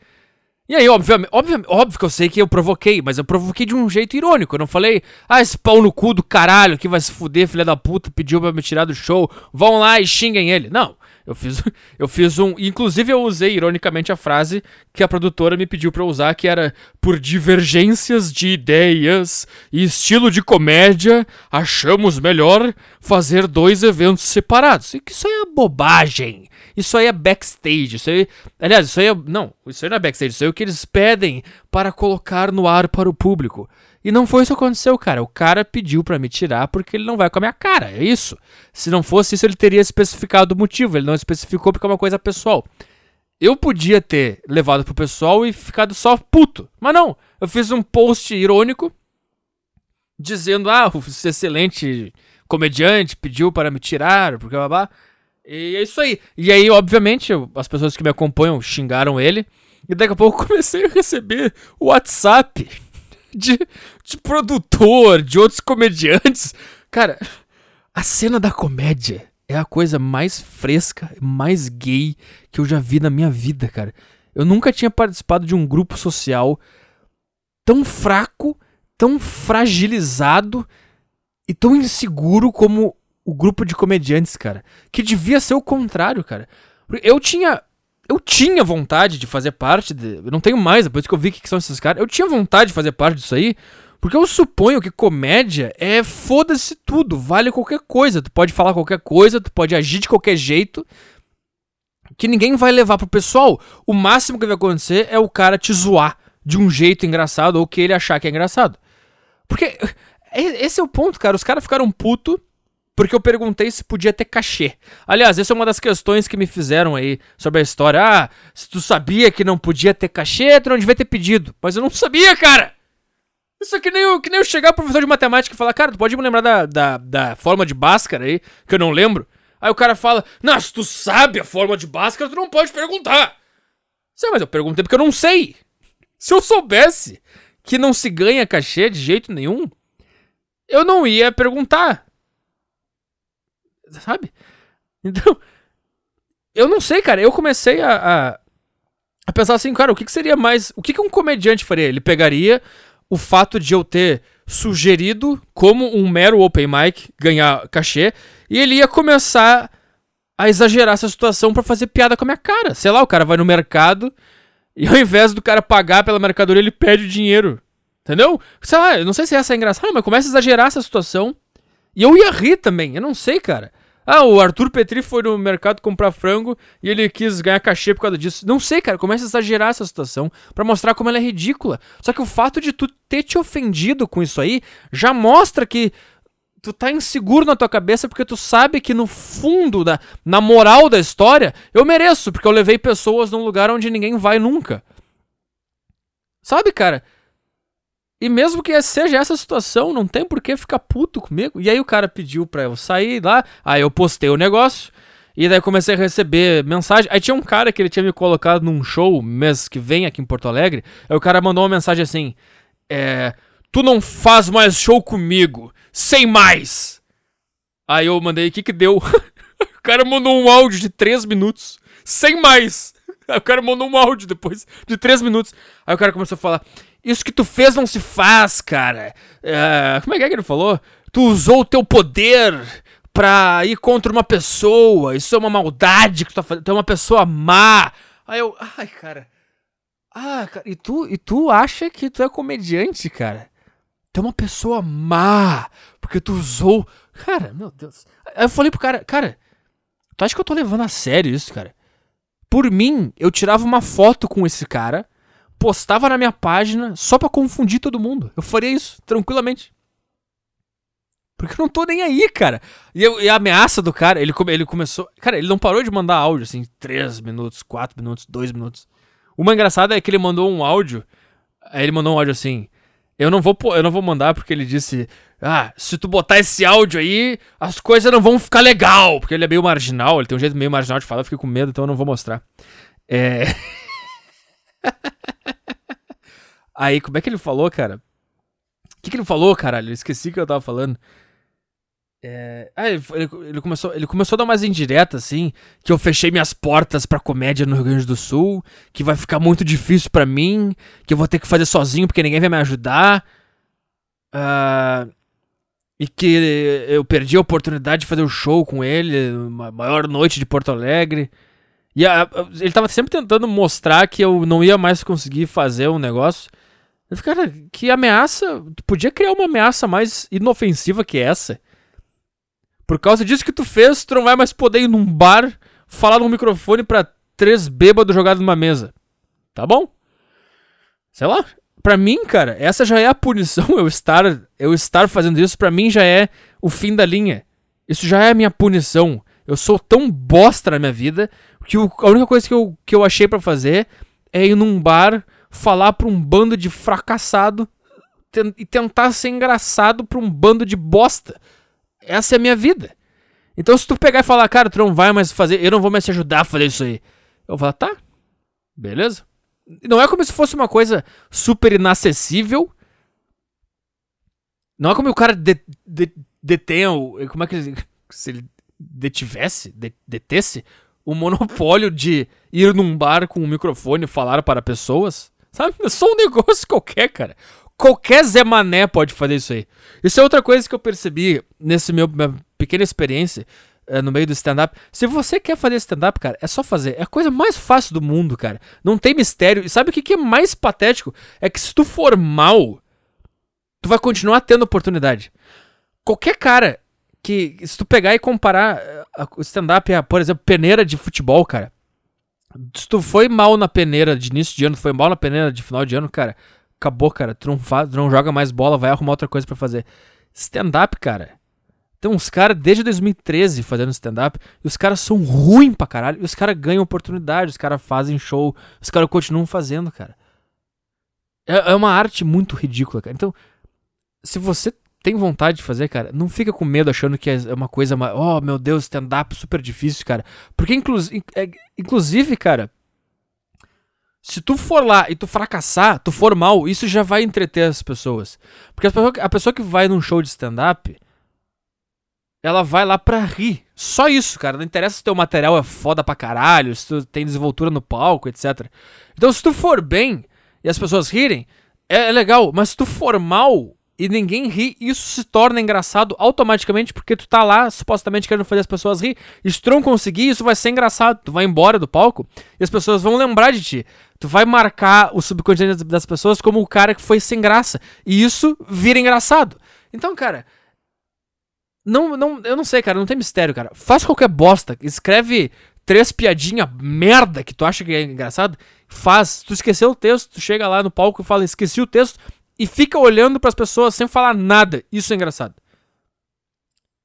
E aí, obviamente, obviamente, óbvio que eu sei que eu provoquei, mas eu provoquei de um jeito irônico. Eu não falei, ah, esse pau no cu do caralho que vai se fuder, filha da puta, pediu pra me tirar do show, vão lá e xinguem ele. Não. Eu fiz, eu fiz um. Inclusive, eu usei, ironicamente, a frase que a produtora me pediu pra eu usar, que era por divergências de ideias e estilo de comédia, achamos melhor fazer dois eventos separados. E que isso aí é bobagem. Isso aí é backstage. Isso aí. Aliás, isso aí é. Não, isso aí não é backstage. Isso aí é o que eles pedem para colocar no ar para o público. E não foi isso que aconteceu, cara. O cara pediu para me tirar porque ele não vai com a minha cara. É isso. Se não fosse isso, ele teria especificado o motivo. Ele não especificou porque é uma coisa pessoal. Eu podia ter levado pro pessoal e ficado só puto. Mas não. Eu fiz um post irônico dizendo: Ah, o excelente comediante pediu para me tirar, porque babá. E é isso aí. E aí, obviamente, as pessoas que me acompanham xingaram ele. E daqui a pouco comecei a receber WhatsApp de, de produtor, de outros comediantes. Cara, a cena da comédia é a coisa mais fresca, mais gay que eu já vi na minha vida, cara. Eu nunca tinha participado de um grupo social tão fraco, tão fragilizado e tão inseguro como o grupo de comediantes, cara. Que devia ser o contrário, cara. Eu tinha eu tinha vontade de fazer parte. De, eu não tenho mais, depois que eu vi que são esses caras. Eu tinha vontade de fazer parte disso aí. Porque eu suponho que comédia é foda-se tudo, vale qualquer coisa. Tu pode falar qualquer coisa, tu pode agir de qualquer jeito. Que ninguém vai levar pro pessoal. O máximo que vai acontecer é o cara te zoar de um jeito engraçado ou que ele achar que é engraçado. Porque esse é o ponto, cara. Os caras ficaram puto porque eu perguntei se podia ter cachê. Aliás, essa é uma das questões que me fizeram aí sobre a história. Ah, se tu sabia que não podia ter cachê, tu não devia ter pedido. Mas eu não sabia, cara! Isso é que nem eu, que nem eu chegar pro professor de matemática e falar, cara, tu pode me lembrar da, da, da forma de Bhaskara aí, que eu não lembro? Aí o cara fala, não, se tu sabe a forma de Bhaskara, tu não pode perguntar. Sim, mas eu perguntei porque eu não sei. Se eu soubesse que não se ganha cachê de jeito nenhum, eu não ia perguntar sabe? Então, eu não sei, cara. Eu comecei a, a, a pensar assim, cara, o que, que seria mais. O que, que um comediante faria? Ele pegaria o fato de eu ter sugerido, como um mero open mic, ganhar cachê, e ele ia começar a exagerar essa situação para fazer piada com a minha cara. Sei lá, o cara vai no mercado e ao invés do cara pagar pela mercadoria, ele pede o dinheiro. Entendeu? Sei lá, eu não sei se essa é engraçada, mas começa a exagerar essa situação. E eu ia rir também, eu não sei, cara. Ah, o Arthur Petri foi no mercado comprar frango e ele quis ganhar cachê por causa disso. Não sei, cara, começa a exagerar essa situação para mostrar como ela é ridícula. Só que o fato de tu ter te ofendido com isso aí já mostra que tu tá inseguro na tua cabeça porque tu sabe que no fundo, da, na moral da história, eu mereço, porque eu levei pessoas num lugar onde ninguém vai nunca. Sabe, cara? E mesmo que seja essa situação, não tem por que ficar puto comigo. E aí o cara pediu pra eu sair lá, aí eu postei o negócio, e daí comecei a receber mensagem. Aí tinha um cara que ele tinha me colocado num show mês que vem aqui em Porto Alegre. Aí o cara mandou uma mensagem assim: É. Tu não faz mais show comigo, sem mais. Aí eu mandei, o que que deu? o cara mandou um áudio de 3 minutos, sem mais. Aí o cara mandou um áudio depois de 3 minutos. Aí o cara começou a falar: isso que tu fez não se faz, cara. É, como é que, é que ele falou? Tu usou o teu poder pra ir contra uma pessoa. Isso é uma maldade que tu tá fazendo. Tu é uma pessoa má. Aí eu. Ai, cara. Ah, cara. E tu, e tu acha que tu é comediante, cara? Tu é uma pessoa má. Porque tu usou. Cara, meu Deus. Aí eu falei pro cara, cara. Tu acha que eu tô levando a sério isso, cara? Por mim, eu tirava uma foto com esse cara postava na minha página só pra confundir todo mundo. Eu faria isso, tranquilamente. Porque eu não tô nem aí, cara. E, eu, e a ameaça do cara, ele, come, ele começou. Cara, ele não parou de mandar áudio, assim, 3 minutos, 4 minutos, 2 minutos. Uma engraçada é que ele mandou um áudio. Aí ele mandou um áudio assim. Eu não vou, eu não vou mandar porque ele disse: Ah, se tu botar esse áudio aí, as coisas não vão ficar legal. Porque ele é meio marginal, ele tem um jeito meio marginal de falar, eu fiquei com medo, então eu não vou mostrar. É. Aí, como é que ele falou, cara? O que, que ele falou, caralho? Eu esqueci o que eu tava falando. É... Ah, ele, ele, começou, ele começou a dar umas indiretas, assim, que eu fechei minhas portas pra comédia no Rio Grande do Sul, que vai ficar muito difícil para mim, que eu vou ter que fazer sozinho porque ninguém vai me ajudar. Uh... e que eu perdi a oportunidade de fazer o um show com ele, uma maior noite de Porto Alegre. E a, a, ele tava sempre tentando mostrar que eu não ia mais conseguir fazer um negócio. Cara, que ameaça. Tu podia criar uma ameaça mais inofensiva que essa. Por causa disso que tu fez, tu não vai mais poder ir num bar falar num microfone pra três bêbados jogados numa mesa. Tá bom? Sei lá. Pra mim, cara, essa já é a punição. Eu estar, eu estar fazendo isso, pra mim já é o fim da linha. Isso já é a minha punição. Eu sou tão bosta na minha vida que a única coisa que eu, que eu achei para fazer é ir num bar falar pra um bando de fracassado e tentar ser engraçado pra um bando de bosta. Essa é a minha vida. Então se tu pegar e falar, cara, tu não vai mais fazer, eu não vou mais te ajudar a fazer isso aí. Eu vou falar, tá, beleza. Não é como se fosse uma coisa super inacessível. Não é como o cara de, de, o. Como é que. Se ele detivesse, de, detesse o monopólio de ir num bar com um microfone e falar para pessoas. Sabe? É só um negócio qualquer, cara. Qualquer Zé Mané pode fazer isso aí. Isso é outra coisa que eu percebi nesse meu minha pequena experiência uh, no meio do stand-up. Se você quer fazer stand-up, cara, é só fazer. É a coisa mais fácil do mundo, cara. Não tem mistério. E sabe o que, que é mais patético? É que se tu for mal, tu vai continuar tendo oportunidade. Qualquer cara que, se tu pegar e comparar uh, o stand-up a, por exemplo, peneira de futebol, cara. Se tu foi mal na peneira de início de ano, foi mal na peneira de final de ano, cara, acabou, cara. Tu não, faz, tu não joga mais bola, vai arrumar outra coisa para fazer. Stand-up, cara. Tem uns caras desde 2013 fazendo stand-up e os caras são ruins pra caralho. E os caras ganham oportunidade, os caras fazem show, os caras continuam fazendo, cara. É, é uma arte muito ridícula, cara. Então, se você tem vontade de fazer, cara, não fica com medo achando que é uma coisa. Oh, meu Deus, stand-up super difícil, cara. Porque, inclu é, inclusive, cara, se tu for lá e tu fracassar, tu for mal, isso já vai entreter as pessoas. Porque a pessoa, a pessoa que vai num show de stand-up, ela vai lá pra rir. Só isso, cara. Não interessa se teu material é foda pra caralho, se tu tem desenvoltura no palco, etc. Então, se tu for bem e as pessoas rirem, é, é legal. Mas se tu for mal e ninguém ri, isso se torna engraçado automaticamente porque tu tá lá supostamente querendo fazer as pessoas rir. E se tu não conseguir, isso vai ser engraçado. Tu vai embora do palco e as pessoas vão lembrar de ti. Tu vai marcar o subconsciente das pessoas como o cara que foi sem graça. E isso vira engraçado. Então, cara, não, não, eu não sei, cara, não tem mistério, cara. Faz qualquer bosta, escreve três piadinhas merda que tu acha que é engraçado, faz. Tu esqueceu o texto, tu chega lá no palco e fala, esqueci o texto, e fica olhando para as pessoas sem falar nada. Isso é engraçado.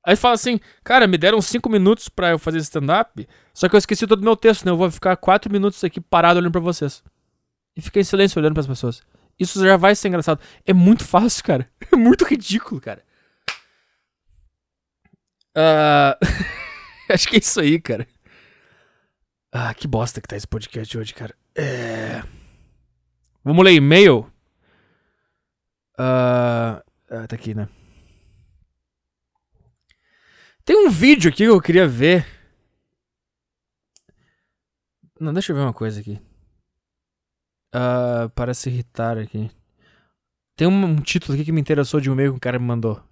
Aí fala assim, cara, me deram cinco minutos para eu fazer stand-up, só que eu esqueci todo o meu texto, né? Eu vou ficar quatro minutos aqui parado olhando para vocês. E fica em silêncio olhando para as pessoas. Isso já vai ser engraçado. É muito fácil, cara. É muito ridículo, cara. Uh, acho que é isso aí, cara. Ah, que bosta que tá esse podcast hoje, cara. É... Vamos ler e-mail? Uh, tá aqui, né? Tem um vídeo aqui que eu queria ver. Não, deixa eu ver uma coisa aqui. Uh, parece irritar aqui. Tem um, um, título aqui que me interessou de um e-mail que o cara me mandou.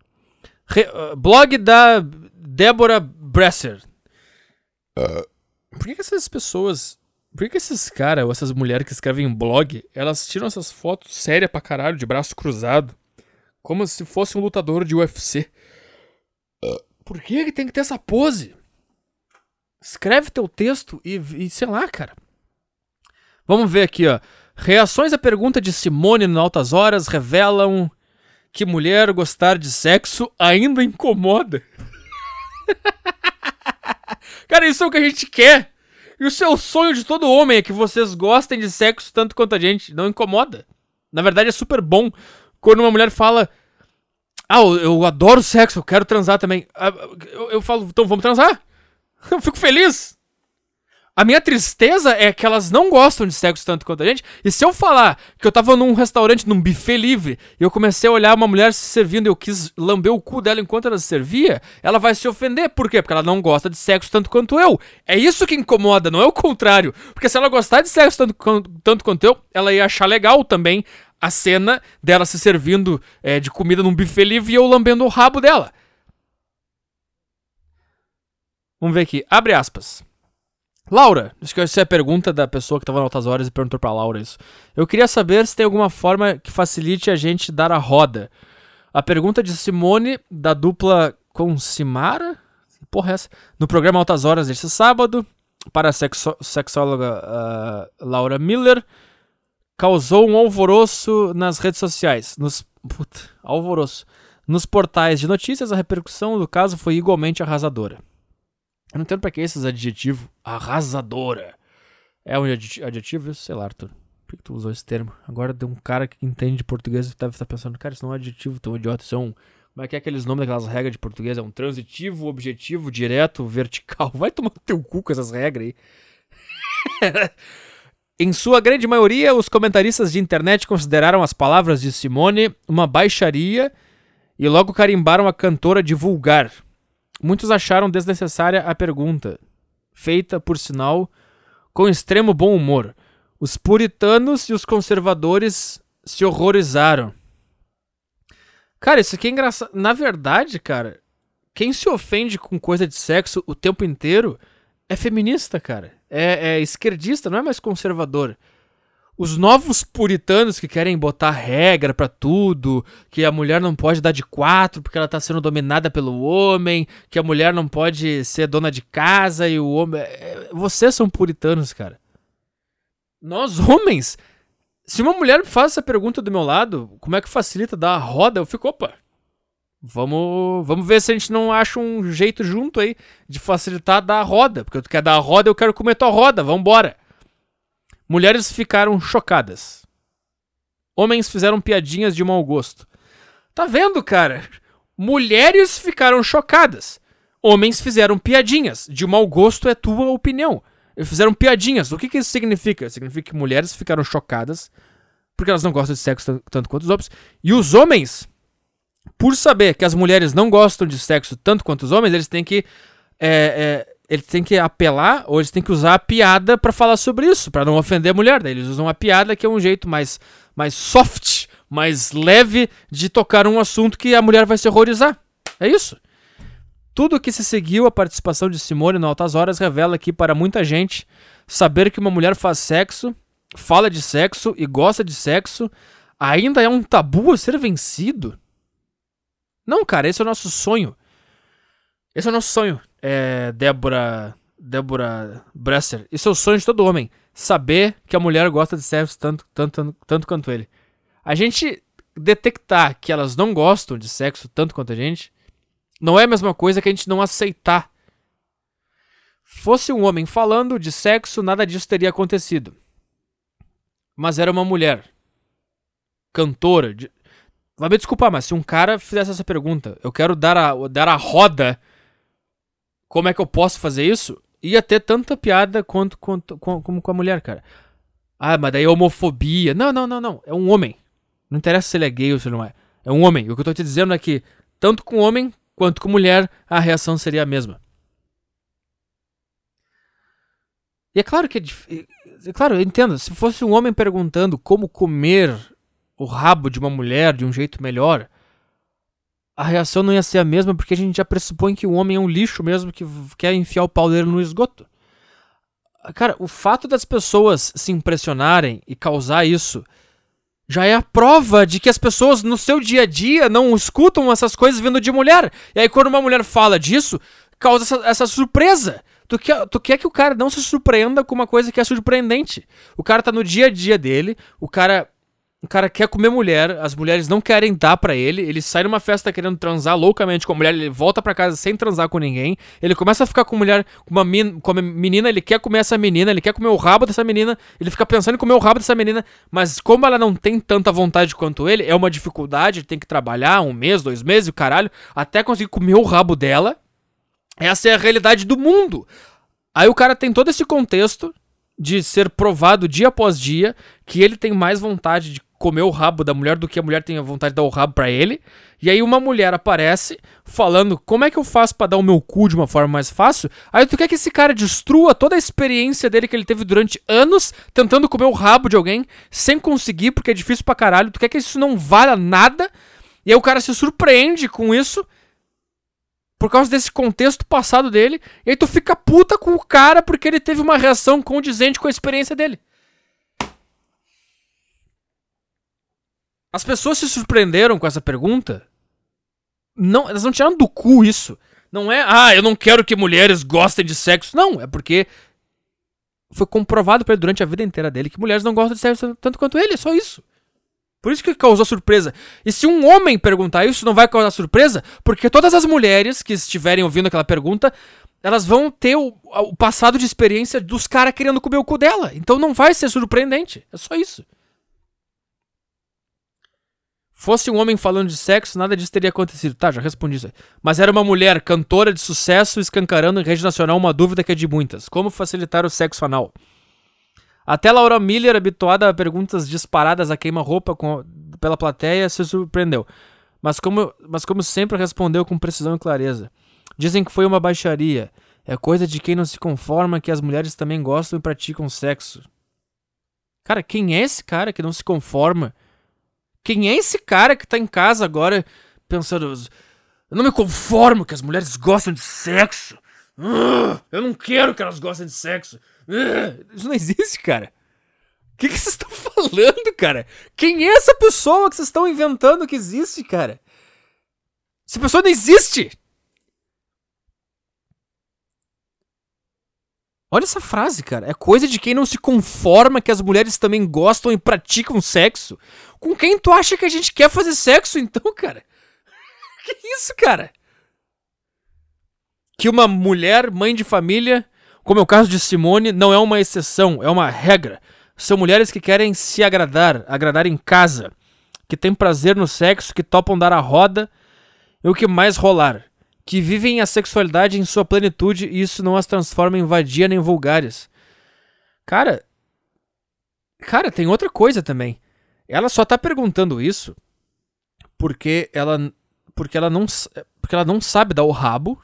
Re, uh, blog da Débora Bresser. Uh. Por que, que essas pessoas. Por que, esses caras ou essas mulheres que escrevem blog, elas tiram essas fotos sérias pra caralho, de braço cruzado? Como se fosse um lutador de UFC. Por que, que tem que ter essa pose? Escreve teu texto e, e sei lá, cara. Vamos ver aqui, ó. Reações à pergunta de Simone no Altas Horas revelam que mulher gostar de sexo ainda incomoda. Cara, isso é o que a gente quer. E o seu sonho de todo homem é que vocês gostem de sexo tanto quanto a gente. Não incomoda. Na verdade, é super bom quando uma mulher fala. Ah, eu, adoro sexo, eu quero transar também. Ah, eu, eu falo, então vamos transar. Eu fico feliz. A minha tristeza é que elas não gostam de sexo tanto quanto a gente. E se eu falar que eu tava num restaurante, num buffet livre, e eu comecei a olhar uma mulher se servindo e eu quis lamber o cu dela enquanto ela se servia, ela vai se ofender. Por quê? Porque ela não gosta de sexo tanto quanto eu. É isso que incomoda, não é o contrário. Porque se ela gostar de sexo tanto, tanto quanto eu, ela ia achar legal também a cena dela se servindo é, de comida num buffet livre e eu lambendo o rabo dela. Vamos ver aqui. Abre aspas. Laura, acho que essa é a pergunta da pessoa que estava em altas horas e perguntou pra Laura isso. Eu queria saber se tem alguma forma que facilite a gente dar a roda. A pergunta de Simone, da dupla com Simara? Porra é essa? No programa Altas Horas deste sábado, para a sexo sexóloga uh, Laura Miller, causou um alvoroço nas redes sociais. Nos, puta, alvoroço. Nos portais de notícias, a repercussão do caso foi igualmente arrasadora. Eu não entendo pra que esses adjetivos. Arrasadora. É um adjetivo? Sei lá, Arthur. Por que tu usou esse termo? Agora tem um cara que entende português e deve estar pensando, cara, isso não é um adjetivo tão idiota, isso é um. Como é que é aqueles nomes daquelas regras de português? É um transitivo, objetivo, direto, vertical. Vai tomar teu cu com essas regras aí. em sua grande maioria, os comentaristas de internet consideraram as palavras de Simone uma baixaria e logo carimbaram a cantora de vulgar. Muitos acharam desnecessária a pergunta, feita, por sinal, com extremo bom humor. Os puritanos e os conservadores se horrorizaram. Cara, isso aqui é engraçado. Na verdade, cara, quem se ofende com coisa de sexo o tempo inteiro é feminista, cara. É, é esquerdista, não é mais conservador os novos puritanos que querem botar regra para tudo, que a mulher não pode dar de quatro porque ela tá sendo dominada pelo homem, que a mulher não pode ser dona de casa e o homem. É, vocês são puritanos, cara. Nós, homens, se uma mulher faz essa pergunta do meu lado, como é que facilita dar a roda? Eu fico, opa, vamos, vamos ver se a gente não acha um jeito junto aí de facilitar dar a roda. Porque tu quer dar a roda, eu quero comer tua roda, vambora. Mulheres ficaram chocadas. Homens fizeram piadinhas de mau gosto. Tá vendo, cara? Mulheres ficaram chocadas. Homens fizeram piadinhas. De mau gosto é tua opinião. Fizeram piadinhas. O que, que isso significa? Significa que mulheres ficaram chocadas porque elas não gostam de sexo tanto quanto os homens. E os homens, por saber que as mulheres não gostam de sexo tanto quanto os homens, eles têm que é, é, eles têm que apelar ou eles têm que usar a piada para falar sobre isso, para não ofender a mulher. Daí eles usam a piada que é um jeito mais, mais soft, mais leve de tocar um assunto que a mulher vai se horrorizar. É isso. Tudo que se seguiu a participação de Simone no Altas Horas revela que para muita gente saber que uma mulher faz sexo, fala de sexo e gosta de sexo ainda é um tabu a ser vencido. Não, cara, esse é o nosso sonho. Esse é o nosso sonho é, Débora. Débora Bresser. Isso é o sonho de todo homem. Saber que a mulher gosta de sexo tanto, tanto, tanto quanto ele. A gente detectar que elas não gostam de sexo tanto quanto a gente não é a mesma coisa que a gente não aceitar. Fosse um homem falando de sexo, nada disso teria acontecido. Mas era uma mulher. Cantora. De... Vai me desculpar, mas se um cara fizesse essa pergunta, eu quero dar a, dar a roda como é que eu posso fazer isso? Ia ter tanta piada quanto, quanto com, como com a mulher, cara. Ah, mas daí é homofobia. Não, não, não, não. É um homem. Não interessa se ele é gay ou se ele não é. É um homem. O que eu tô te dizendo é que, tanto com homem quanto com mulher, a reação seria a mesma. E é claro que é, é claro, eu entendo. Se fosse um homem perguntando como comer o rabo de uma mulher de um jeito melhor, a reação não ia ser a mesma porque a gente já pressupõe que o homem é um lixo mesmo que quer enfiar o pau dele no esgoto. Cara, o fato das pessoas se impressionarem e causar isso já é a prova de que as pessoas no seu dia a dia não escutam essas coisas vindo de mulher. E aí, quando uma mulher fala disso, causa essa, essa surpresa. Tu quer, tu quer que o cara não se surpreenda com uma coisa que é surpreendente. O cara tá no dia a dia dele, o cara o cara quer comer mulher, as mulheres não querem dar para ele, ele sai numa festa querendo transar loucamente com a mulher, ele volta para casa sem transar com ninguém, ele começa a ficar com mulher, com uma, com uma menina, ele quer comer essa menina, ele quer comer o rabo dessa menina, ele fica pensando em comer o rabo dessa menina, mas como ela não tem tanta vontade quanto ele, é uma dificuldade, ele tem que trabalhar um mês, dois meses, o caralho, até conseguir comer o rabo dela. Essa é a realidade do mundo. Aí o cara tem todo esse contexto de ser provado dia após dia que ele tem mais vontade de comer o rabo da mulher do que a mulher tenha vontade de dar o rabo pra ele. E aí uma mulher aparece falando como é que eu faço para dar o meu cu de uma forma mais fácil. Aí tu quer que esse cara destrua toda a experiência dele que ele teve durante anos tentando comer o rabo de alguém sem conseguir porque é difícil pra caralho. Tu quer que isso não valha nada. E aí o cara se surpreende com isso por causa desse contexto passado dele, e aí tu fica puta com o cara porque ele teve uma reação condizente com a experiência dele. As pessoas se surpreenderam com essa pergunta. Não, elas não tiraram do cu isso. Não é, ah, eu não quero que mulheres gostem de sexo. Não, é porque foi comprovado pra ele durante a vida inteira dele que mulheres não gostam de sexo tanto quanto ele, é só isso. Por isso que causou surpresa. E se um homem perguntar isso, não vai causar surpresa, porque todas as mulheres que estiverem ouvindo aquela pergunta, elas vão ter o, o passado de experiência dos caras querendo comer o cu dela. Então não vai ser surpreendente. É só isso. Fosse um homem falando de sexo, nada disso teria acontecido. Tá, já respondi isso aí. Mas era uma mulher, cantora de sucesso, escancarando em rede nacional uma dúvida que é de muitas: como facilitar o sexo anal? Até Laura Miller, habituada a perguntas disparadas a queima-roupa pela plateia, se surpreendeu. Mas como, mas como sempre respondeu com precisão e clareza. Dizem que foi uma baixaria. É coisa de quem não se conforma que as mulheres também gostam e praticam sexo. Cara, quem é esse cara que não se conforma? Quem é esse cara que tá em casa agora pensando. Eu não me conformo que as mulheres gostam de sexo. Uh, eu não quero que elas gostem de sexo. Uh, isso não existe, cara. O que vocês estão falando, cara? Quem é essa pessoa que vocês estão inventando que existe, cara? Essa pessoa não existe! Olha essa frase, cara. É coisa de quem não se conforma que as mulheres também gostam e praticam sexo. Com quem tu acha que a gente quer fazer sexo, então, cara? que isso, cara? Que uma mulher, mãe de família, como é o caso de Simone, não é uma exceção, é uma regra. São mulheres que querem se agradar, agradar em casa, que têm prazer no sexo, que topam dar a roda e o que mais rolar que vivem a sexualidade em sua plenitude e isso não as transforma em vadia nem vulgares. Cara, cara, tem outra coisa também. Ela só tá perguntando isso porque ela porque ela não porque ela não sabe dar o rabo.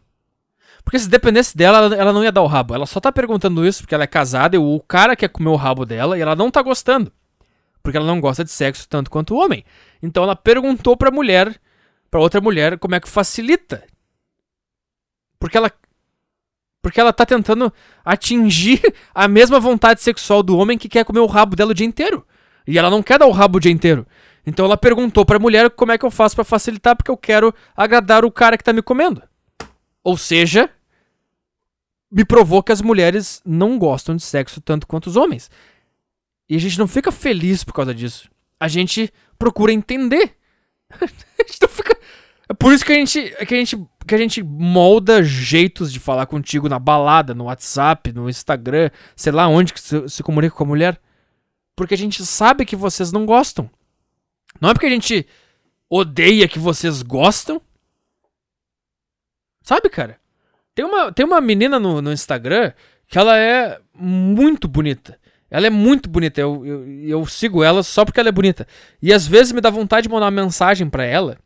Porque se dependesse dela, ela não ia dar o rabo. Ela só tá perguntando isso porque ela é casada e o cara quer comer o rabo dela e ela não tá gostando. Porque ela não gosta de sexo tanto quanto o homem. Então ela perguntou pra mulher, pra outra mulher, como é que facilita porque ela. Porque ela tá tentando atingir a mesma vontade sexual do homem que quer comer o rabo dela o dia inteiro. E ela não quer dar o rabo o dia inteiro. Então ela perguntou pra mulher como é que eu faço para facilitar, porque eu quero agradar o cara que tá me comendo. Ou seja, me provou que as mulheres não gostam de sexo tanto quanto os homens. E a gente não fica feliz por causa disso. A gente procura entender. a gente não fica. É por isso que a gente, que a gente, que a gente molda jeitos de falar contigo na balada, no WhatsApp, no Instagram, sei lá onde que se, se comunica com a mulher. Porque a gente sabe que vocês não gostam. Não é porque a gente odeia que vocês gostam. Sabe, cara? Tem uma, tem uma menina no, no Instagram que ela é muito bonita. Ela é muito bonita. Eu, eu, eu, sigo ela só porque ela é bonita. E às vezes me dá vontade de mandar uma mensagem para ela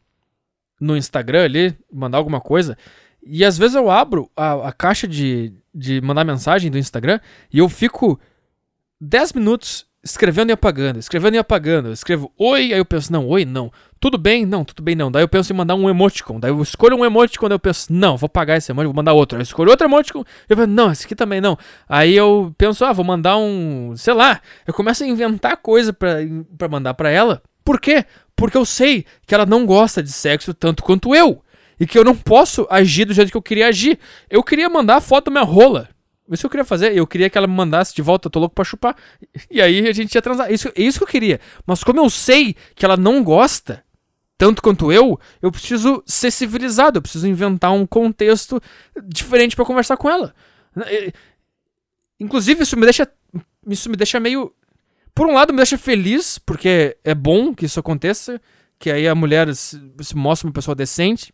no Instagram ali, mandar alguma coisa. E às vezes eu abro a, a caixa de, de mandar mensagem do Instagram e eu fico 10 minutos escrevendo e apagando, escrevendo e apagando. Eu escrevo oi, aí eu penso, não, oi, não. Tudo bem? Não, tudo bem, não. Daí eu penso em mandar um emoticon. Daí eu escolho um emoticon, daí eu penso, não, vou pagar esse emoticon, vou mandar outro. Aí eu escolho outro emoticon, eu penso, não, esse aqui também não. Aí eu penso, ah, vou mandar um, sei lá. Eu começo a inventar coisa pra, mandar pra ela. Por quê? Porque eu sei que ela não gosta de sexo tanto quanto eu. E que eu não posso agir do jeito que eu queria agir. Eu queria mandar a foto da minha rola. Isso que eu queria fazer. Eu queria que ela me mandasse de volta, eu tô louco pra chupar. E aí a gente ia transar. Isso, é isso que eu queria. Mas como eu sei que ela não gosta, tanto quanto eu, eu preciso ser civilizado. Eu preciso inventar um contexto diferente para conversar com ela. Inclusive, isso me deixa. Isso me deixa meio por um lado me deixa feliz, porque é bom que isso aconteça, que aí a mulher se, se mostra uma pessoa decente.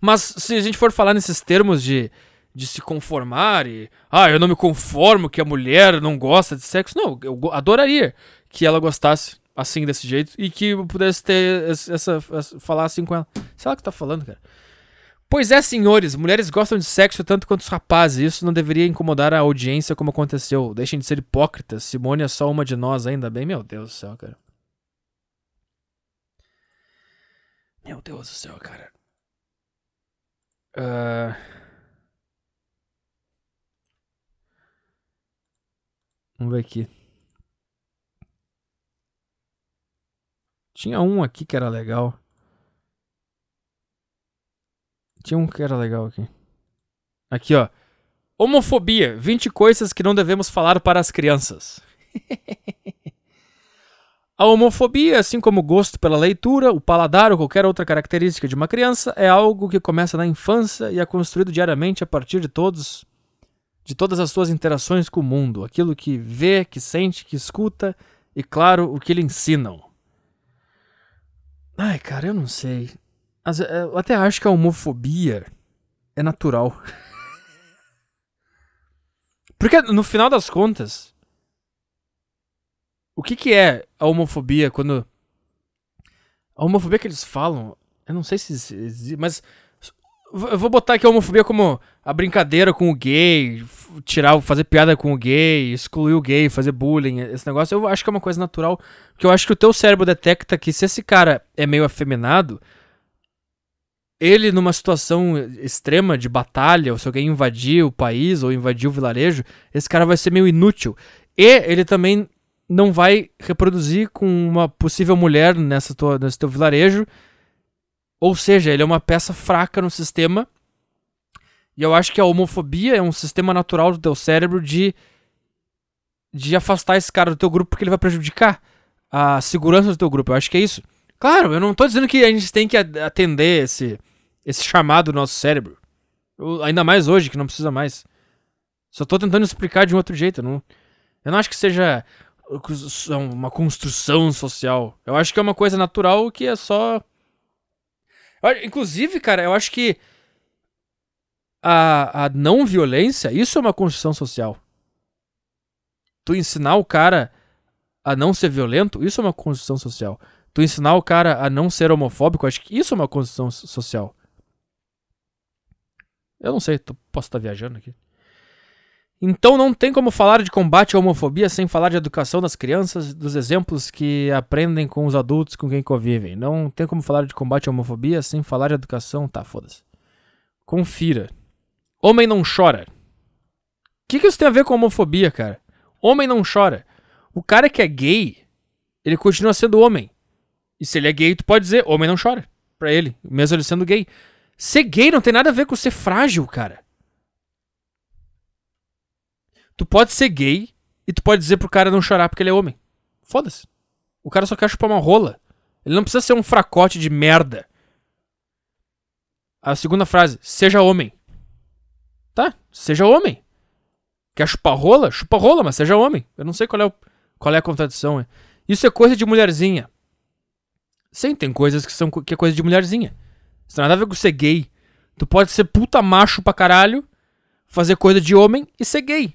Mas se a gente for falar nesses termos de, de se conformar e. Ah, eu não me conformo que a mulher não gosta de sexo. Não, eu adoraria que ela gostasse. assim, desse jeito, e que eu pudesse ter essa, essa, falar assim com ela. Sei lá o que tá falando, cara. Pois é, senhores, mulheres gostam de sexo tanto quanto os rapazes. Isso não deveria incomodar a audiência como aconteceu. Deixem de ser hipócritas. Simone é só uma de nós, ainda bem. Meu Deus do céu, cara. Meu Deus do céu, cara. Uh... Vamos ver aqui. Tinha um aqui que era legal. Tinha um que era legal aqui. Aqui, ó. Homofobia. 20 coisas que não devemos falar para as crianças. A homofobia, assim como o gosto pela leitura, o paladar ou qualquer outra característica de uma criança, é algo que começa na infância e é construído diariamente a partir de todos de todas as suas interações com o mundo, aquilo que vê, que sente, que escuta e claro, o que lhe ensinam. Ai, cara, eu não sei. É, eu até acho que a homofobia é natural. Porque no final das contas, o que que é a homofobia quando a homofobia que eles falam, eu não sei se mas eu vou botar aqui a homofobia como a brincadeira com o gay, tirar, fazer piada com o gay, excluir o gay, fazer bullying, esse negócio, eu acho que é uma coisa natural, porque eu acho que o teu cérebro detecta que se esse cara é meio afeminado, ele numa situação extrema de batalha, ou se alguém invadir o país ou invadir o vilarejo, esse cara vai ser meio inútil. E ele também não vai reproduzir com uma possível mulher nessa tua, nesse teu vilarejo. Ou seja, ele é uma peça fraca no sistema. E eu acho que a homofobia é um sistema natural do teu cérebro de de afastar esse cara do teu grupo porque ele vai prejudicar a segurança do teu grupo. Eu acho que é isso. Claro, eu não tô dizendo que a gente tem que atender esse esse chamado do nosso cérebro. Eu, ainda mais hoje, que não precisa mais. Só tô tentando explicar de um outro jeito. Eu não, eu não acho que seja uma construção social. Eu acho que é uma coisa natural que é só. Inclusive, cara, eu acho que a, a não violência, isso é uma construção social. Tu ensinar o cara a não ser violento, isso é uma construção social. Tu ensinar o cara a não ser homofóbico, acho que isso é uma construção social. Eu não sei, tô, posso estar viajando aqui. Então não tem como falar de combate à homofobia sem falar de educação das crianças, dos exemplos que aprendem com os adultos com quem convivem. Não tem como falar de combate à homofobia sem falar de educação. Tá, foda-se. Confira. Homem não chora. O que, que isso tem a ver com homofobia, cara? Homem não chora. O cara que é gay, ele continua sendo homem. E se ele é gay, tu pode dizer, homem não chora. Pra ele, mesmo ele sendo gay. Ser gay não tem nada a ver com ser frágil, cara. Tu pode ser gay e tu pode dizer pro cara não chorar porque ele é homem. Foda-se. O cara só quer chupar uma rola. Ele não precisa ser um fracote de merda. A segunda frase, seja homem. Tá, seja homem. Quer chupar rola? Chupa rola, mas seja homem. Eu não sei qual é, o, qual é a contradição. Isso é coisa de mulherzinha. Sim, tem coisas que são que é coisa de mulherzinha. Isso tem nada a ver com ser gay. Tu pode ser puta macho pra caralho, fazer coisa de homem e ser gay.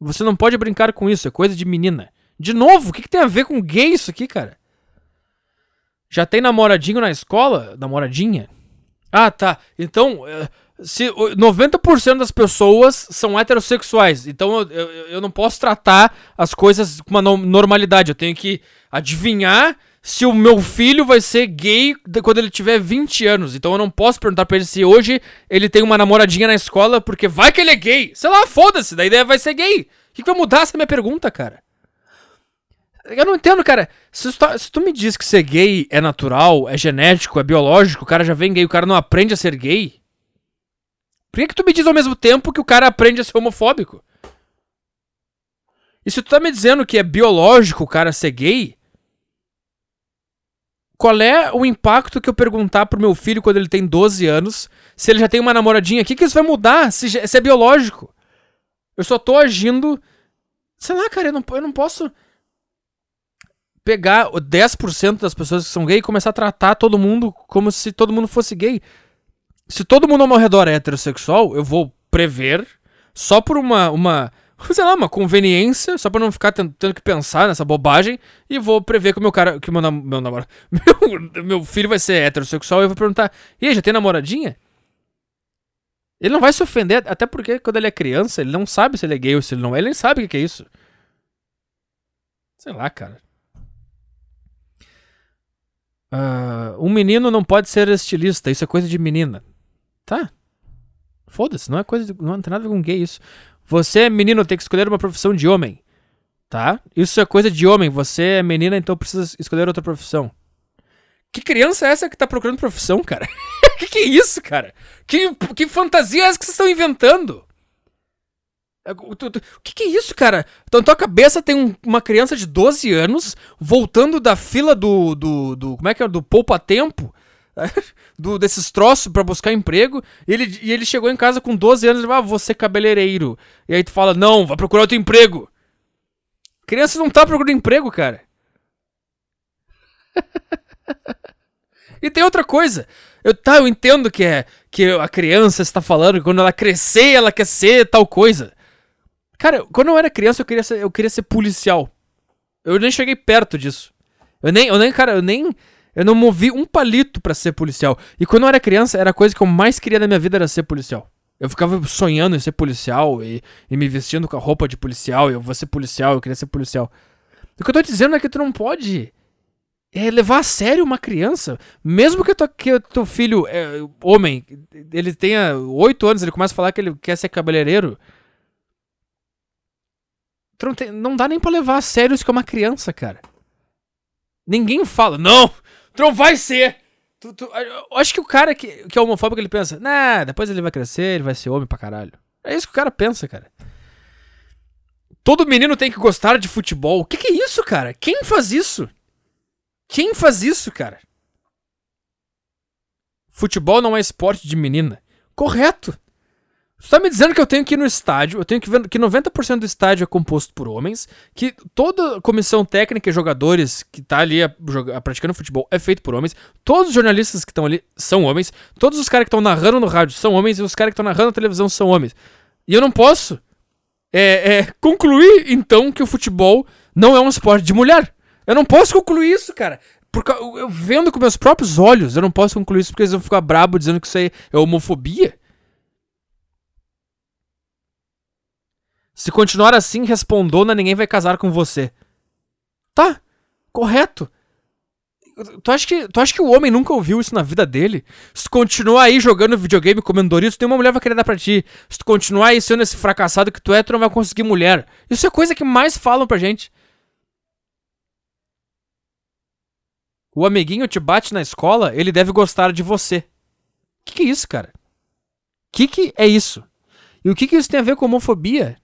Você não pode brincar com isso, é coisa de menina. De novo, o que, que tem a ver com gay isso aqui, cara? Já tem namoradinho na escola? Namoradinha? Ah, tá. Então, eh, se 90% das pessoas são heterossexuais, então eu, eu, eu, não posso tratar as coisas com uma normalidade. Eu tenho que adivinhar se o meu filho vai ser gay quando ele tiver 20 anos. Então eu não posso perguntar pra ele se hoje ele tem uma namoradinha na escola, porque vai que ele é gay. Sei lá, foda-se, da ideia vai ser gay. O que, que vai mudar essa minha pergunta, cara? Eu não entendo, cara. Se tu, tá, se tu, me diz que ser gay é natural, é genético, é biológico, o cara já vem gay, o cara não aprende a ser gay. Por que, que tu me diz ao mesmo tempo que o cara aprende a ser homofóbico? E se tu tá me dizendo que é biológico o cara ser gay, qual é o impacto que eu perguntar pro meu filho quando ele tem 12 anos, se ele já tem uma namoradinha, o que, isso vai mudar se, se é biológico? Eu só tô agindo. Sei lá, cara, eu não, eu não posso pegar 10% das pessoas que são gay e começar a tratar todo mundo como se todo mundo fosse gay. Se todo mundo ao meu redor é heterossexual, eu vou prever, só por uma, uma, sei lá, uma conveniência, só pra não ficar tendo, que pensar nessa bobagem, e vou prever que o meu cara, que o meu, nam meu namorado, meu, meu filho vai ser heterossexual, e eu vou perguntar, e aí, já tem namoradinha? Ele não vai se ofender, até porque quando ele é criança, ele não sabe se ele é gay ou se ele não é, ele nem sabe o que é isso. Sei lá, cara. Uh, um menino não pode ser estilista, isso é coisa de menina. Tá. Foda-se, não é coisa de, não tem nada a ver com gay isso. Você é menino, tem que escolher uma profissão de homem. Tá? Isso é coisa de homem. Você é menina, então precisa escolher outra profissão. Que criança é essa que tá procurando profissão, cara? que que é isso, cara? Que, que fantasia é essa que vocês estão inventando? É, o que, que é isso, cara? Então, na tua cabeça tem um, uma criança de 12 anos voltando da fila do. do, do como é que é? Do poupa-tempo. do, desses troços para buscar emprego. E ele, e ele chegou em casa com 12 anos e falou: Ah, você cabeleireiro. E aí tu fala: Não, vai procurar outro emprego. Criança não tá procurando emprego, cara. e tem outra coisa. Eu, tá, eu entendo que é que a criança está falando que quando ela crescer, ela quer ser tal coisa. Cara, quando eu era criança, eu queria ser, eu queria ser policial. Eu nem cheguei perto disso. Eu nem, eu nem, cara, eu nem. Eu não movi um palito para ser policial. E quando eu era criança, era a coisa que eu mais queria na minha vida era ser policial. Eu ficava sonhando em ser policial e, e me vestindo com a roupa de policial. E eu vou ser policial, eu queria ser policial. O que eu tô dizendo é que tu não pode é, levar a sério uma criança. Mesmo que, tu, teu filho, é, homem, ele tenha 8 anos, ele começa a falar que ele quer ser cabeleireiro. Não, tem, não, dá nem pra levar a sério isso que é uma criança, cara. Ninguém fala, não, Tu não vai ser. Tu, tu, eu acho que o cara que, que é homofóbico, ele pensa, nah, depois ele vai crescer, ele vai ser homem pra caralho. É isso que o cara pensa, cara. Todo menino tem que gostar de futebol. O que, que é isso, cara? Quem faz isso? Quem faz isso, cara? Futebol não é esporte de menina. Correto. Você tá me dizendo que eu tenho que ir no estádio, eu tenho que ver que 90% do estádio é composto por homens, que toda comissão técnica e jogadores que tá ali a, a, praticando futebol é feito por homens, todos os jornalistas que estão ali são homens, todos os caras que estão narrando no rádio são homens e os caras que estão narrando na televisão são homens. E eu não posso é, é, concluir, então, que o futebol não é um esporte de mulher. Eu não posso concluir isso, cara. Porque eu, eu vendo com meus próprios olhos, eu não posso concluir isso porque eles vão ficar brabo dizendo que isso aí é homofobia. Se continuar assim, respondona, ninguém vai casar com você. Tá, correto. Tu acha, que, tu acha que o homem nunca ouviu isso na vida dele? Se tu continuar aí jogando videogame comendo Doritos, nenhuma mulher vai querer dar pra ti. Se tu continuar aí sendo esse fracassado que tu é, tu não vai conseguir mulher. Isso é coisa que mais falam pra gente. O amiguinho te bate na escola, ele deve gostar de você. Que que é isso, cara? Que que é isso? E o que que isso tem a ver com homofobia?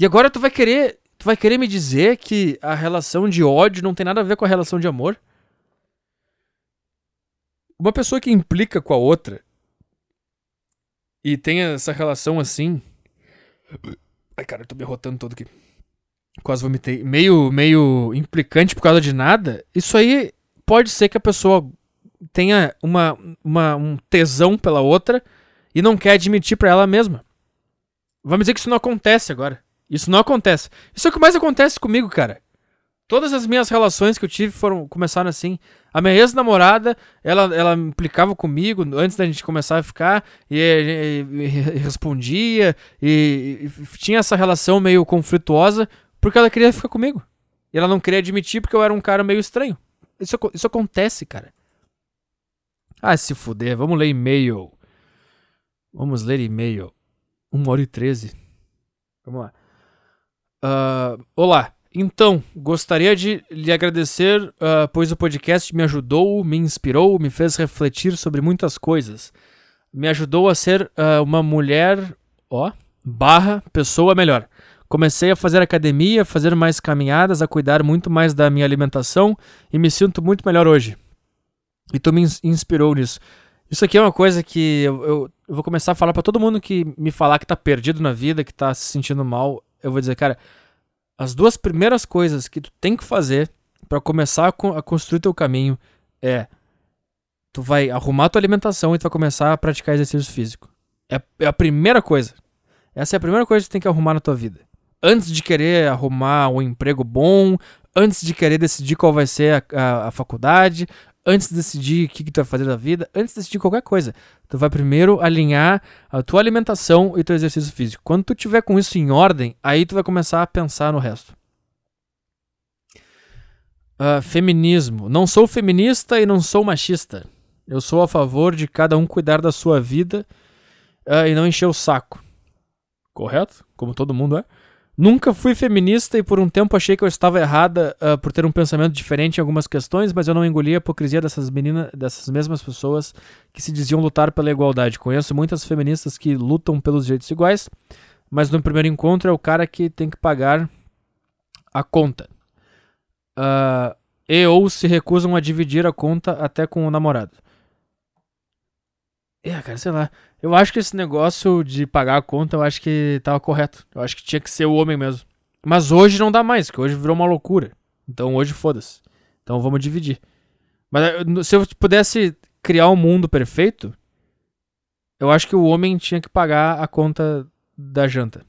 E agora tu vai querer, tu vai querer me dizer que a relação de ódio não tem nada a ver com a relação de amor? Uma pessoa que implica com a outra e tem essa relação assim. Ai, cara, eu tô me rotando todo aqui. Quase vomitei. Meio, meio implicante por causa de nada. Isso aí pode ser que a pessoa tenha uma, uma, um tesão pela outra e não quer admitir para ela mesma. Vamos dizer que isso não acontece agora. Isso não acontece. Isso é o que mais acontece comigo, cara. Todas as minhas relações que eu tive foram começaram assim. A minha ex-namorada, ela, ela implicava comigo antes da gente começar a ficar e, e, e, e respondia e, tinha essa relação meio conflituosa porque ela queria ficar comigo. E ela não queria admitir porque eu era um cara meio estranho. Isso, isso acontece, cara. Ah, se fuder. Vamos ler e-mail. Vamos ler e-mail. 1 hora e 13. Vamos lá. Uh, olá, então, gostaria de lhe agradecer, uh, pois o podcast me ajudou, me inspirou, me fez refletir sobre muitas coisas. Me ajudou a ser uh, uma mulher, ó, barra, pessoa melhor. Comecei a fazer academia, fazer mais caminhadas, a cuidar muito mais da minha alimentação e me sinto muito melhor hoje. E tu me inspirou nisso. Isso aqui é uma coisa que eu, eu, eu vou começar a falar para todo mundo que me falar que tá perdido na vida, que tá se sentindo mal eu vou dizer, cara, as duas primeiras coisas que tu tem que fazer para começar a, construir teu caminho é tu vai arrumar tua alimentação e tu vai começar a praticar exercício físico. É, é a primeira coisa. Essa é a primeira coisa que tu tem que arrumar na tua vida. Antes de querer arrumar um emprego bom, antes de querer decidir qual vai ser a, a, a faculdade, antes de decidir o que, que tu vai fazer da vida, antes de decidir qualquer coisa, tu vai primeiro alinhar a tua alimentação e teu exercício físico. Quando tu tiver com isso em ordem, aí tu vai começar a pensar no resto. Uh, feminismo. Não sou feminista e não sou machista. Eu sou a favor de cada um cuidar da sua vida uh, e não encher o saco. Correto? Como todo mundo é. Nunca fui feminista e por um tempo achei que eu estava errada uh, por ter um pensamento diferente em algumas questões, mas eu não engoli a hipocrisia dessas meninas, dessas mesmas pessoas que se diziam lutar pela igualdade. Conheço muitas feministas que lutam pelos direitos iguais, mas no primeiro encontro é o cara que tem que pagar a conta. Uh, e ou se recusam a dividir a conta até com o namorado. É, cara, sei lá. Eu acho que esse negócio de pagar a conta, eu acho que tava correto. Eu acho que tinha que ser o homem mesmo. Mas hoje não dá mais, porque hoje virou uma loucura. Então hoje foda-se. Então vamos dividir. Mas eh, se eu pudesse criar um mundo perfeito, eu acho que o homem tinha que pagar a conta da janta.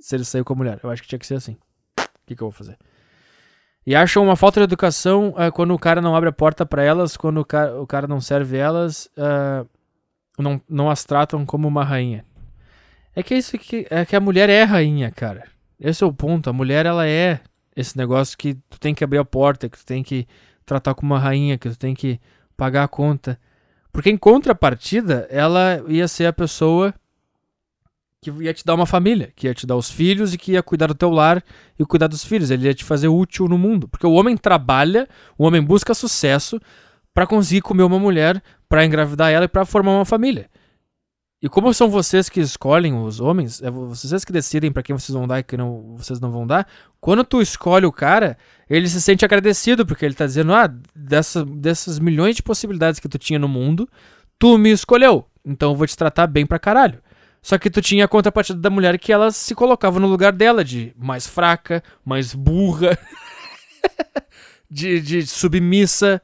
Se ele sair com a mulher. Eu acho que tinha que ser assim. O que, que eu vou fazer? E acham uma falta de educação uh, quando o cara não abre a porta para elas, quando o cara, o cara não serve elas. Uh, não, não as tratam como uma rainha. É que é isso que é que a mulher é rainha, cara. Esse é o ponto. A mulher ela é esse negócio que tu tem que abrir a porta, que tu tem que tratar como uma rainha, que tu tem que pagar a conta. Porque em contrapartida, ela ia ser a pessoa que ia te dar uma família, que ia te dar os filhos e que ia cuidar do teu lar e cuidar dos filhos. Ele ia te fazer útil no mundo. Porque o homem trabalha, o homem busca sucesso para conseguir comer uma mulher, para engravidar ela e para formar uma família. E como são vocês que escolhem os homens, é vocês que decidem para quem vocês vão dar e quem não, vocês não vão dar, quando tu escolhe o cara, ele se sente agradecido, porque ele tá dizendo, ah, dessa, dessas milhões de possibilidades que tu tinha no mundo, tu me escolheu, então eu vou te tratar bem pra caralho. Só que tu tinha a contrapartida da mulher que ela se colocava no lugar dela, de mais fraca, mais burra, de, de submissa,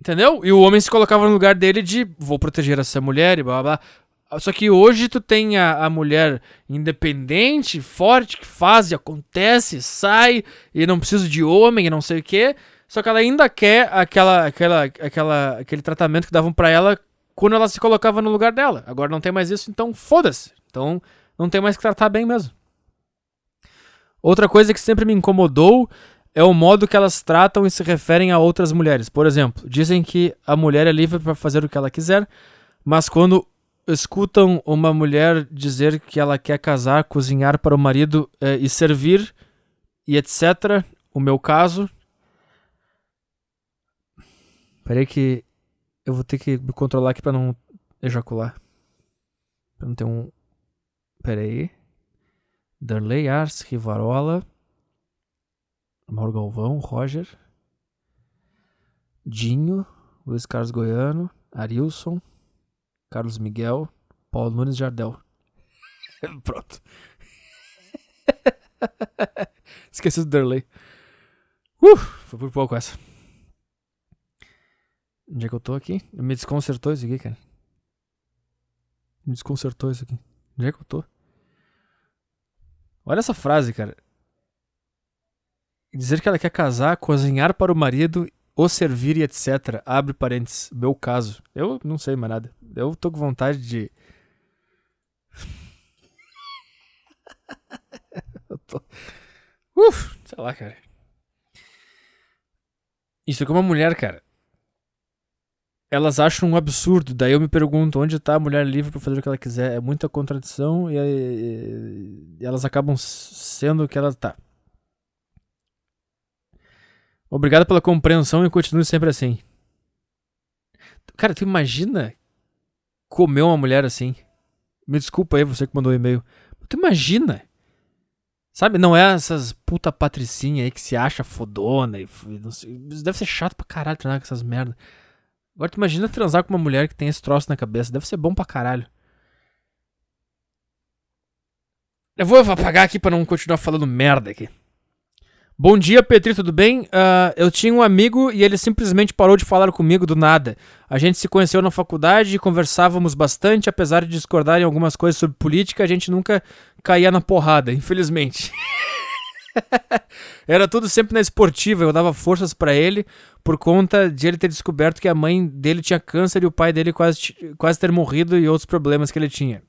Entendeu? E o homem se colocava no lugar dele de vou proteger essa mulher e blá blá. Só que hoje tu tem a, a mulher independente, forte, que faz e acontece, sai e não precisa de homem e não sei o que. Só que ela ainda quer aquela, aquela, aquela, aquele tratamento que davam para ela quando ela se colocava no lugar dela. Agora não tem mais isso, então foda-se. Então não tem mais que tratar bem mesmo. Outra coisa que sempre me incomodou é o modo que elas tratam e se referem a outras mulheres. Por exemplo, dizem que a mulher é livre para fazer o que ela quiser, mas quando escutam uma mulher dizer que ela quer casar, cozinhar para o marido eh, e servir e etc. O meu caso. Peraí que eu vou ter que me controlar aqui para não ejacular. Pra não ter um. Peraí. Darley Ars, Rivarola. Mauro Galvão, Roger, Dinho, Luiz Carlos Goiano, Arilson, Carlos Miguel, Paulo Nunes Jardel. Pronto. Esqueci do Derley. Uh, foi por pouco essa. Onde é que eu tô aqui? Me desconcertou isso aqui, cara. Me desconcertou isso aqui. Onde é que eu tô? Olha essa frase, cara dizer que ela quer casar, cozinhar para o marido, o servir e etc. Abre parênteses. Meu caso. Eu não sei mais nada. Eu tô com vontade de. eu. Uf, sei lá, cara. Isso aqui é uma mulher, cara. Elas acham um absurdo. Daí eu me pergunto onde tá a mulher livre para fazer o que ela quiser. É muita contradição e, e, e elas acabam sendo o que ela tá. Obrigado pela compreensão e continue sempre assim. Cara, tu imagina comer uma mulher assim? Me desculpa aí, você que mandou o e-mail. Tu imagina? Sabe, não é essas puta patricinha aí que se acha fodona e Isso deve ser chato pra caralho treinar com essas merda. Agora tu imagina transar com uma mulher que tem esse troço na cabeça. Deve ser bom pra caralho. Eu vou apagar aqui pra não continuar falando merda aqui. Bom dia, Petri, tudo bem? Uh, eu tinha um amigo e ele simplesmente parou de falar comigo do nada. A gente se conheceu na faculdade e conversávamos bastante, apesar de discordar em algumas coisas sobre política, a gente nunca caía na porrada, infelizmente. Era tudo sempre na esportiva, eu dava forças para ele por conta de ele ter descoberto que a mãe dele tinha câncer e o pai dele quase, quase ter morrido e outros problemas que ele tinha.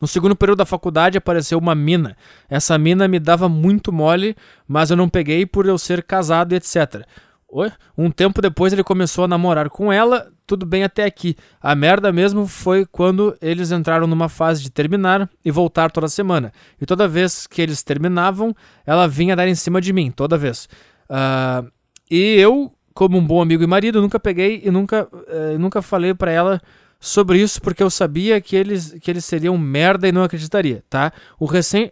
No segundo período da faculdade apareceu uma mina. Essa mina me dava muito mole, mas eu não peguei por eu ser casado e etc. Um tempo depois ele começou a namorar com ela, tudo bem até aqui. A merda mesmo foi quando eles entraram numa fase de terminar e voltar toda semana. E toda vez que eles terminavam, ela vinha dar em cima de mim, toda vez. Uh, e eu, como um bom amigo e marido, nunca peguei e nunca, uh, nunca falei para ela sobre isso porque eu sabia que eles, que eles seriam merda e não acreditaria, tá? O recém...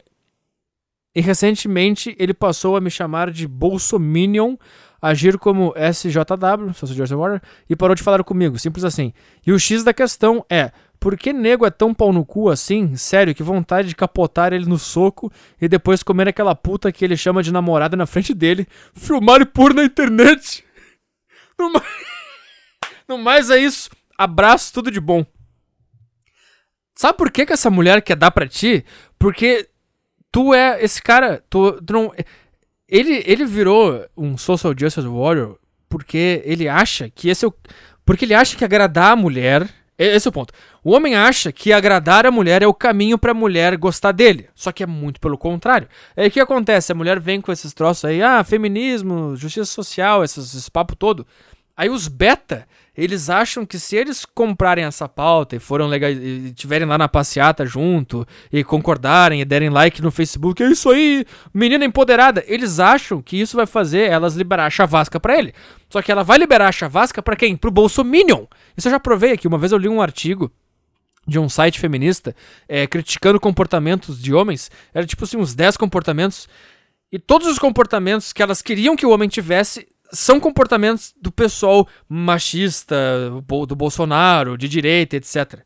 E recentemente ele passou a me chamar de Bolsominion, agir como SJW, Social Justice Warrior, e parou de falar comigo, simples assim. E o X da questão é, por que nego é tão pau no cu assim? Sério, que vontade de capotar ele no soco e depois comer aquela puta que ele chama de namorada na frente dele, filmar e pôr na internet. No mais, no mais é isso. Abraço, tudo de bom. Sabe por que, que essa mulher quer dar pra ti? Porque tu é esse cara. Tu, tu não, ele, ele virou um social justice warrior porque ele acha que esse é o. Porque ele acha que agradar a mulher. Esse é o ponto. O homem acha que agradar a mulher é o caminho pra mulher gostar dele. Só que é muito pelo contrário. Aí o que acontece? A mulher vem com esses troços aí, ah, feminismo, justiça social, esses, esse papo todo. Aí os beta eles acham que se eles comprarem essa pauta e foram legais, e tiverem lá na passeata junto e concordarem e derem like no Facebook, é isso aí, menina empoderada, eles acham que isso vai fazer elas liberar a chavasca para ele. Só que ela vai liberar a chavasca para quem? Pro Bolsominion. Isso eu já provei aqui, uma vez eu li um artigo de um site feminista é, criticando comportamentos de homens, era tipo assim uns 10 comportamentos e todos os comportamentos que elas queriam que o homem tivesse são comportamentos do pessoal machista, do Bolsonaro, de direita, etc.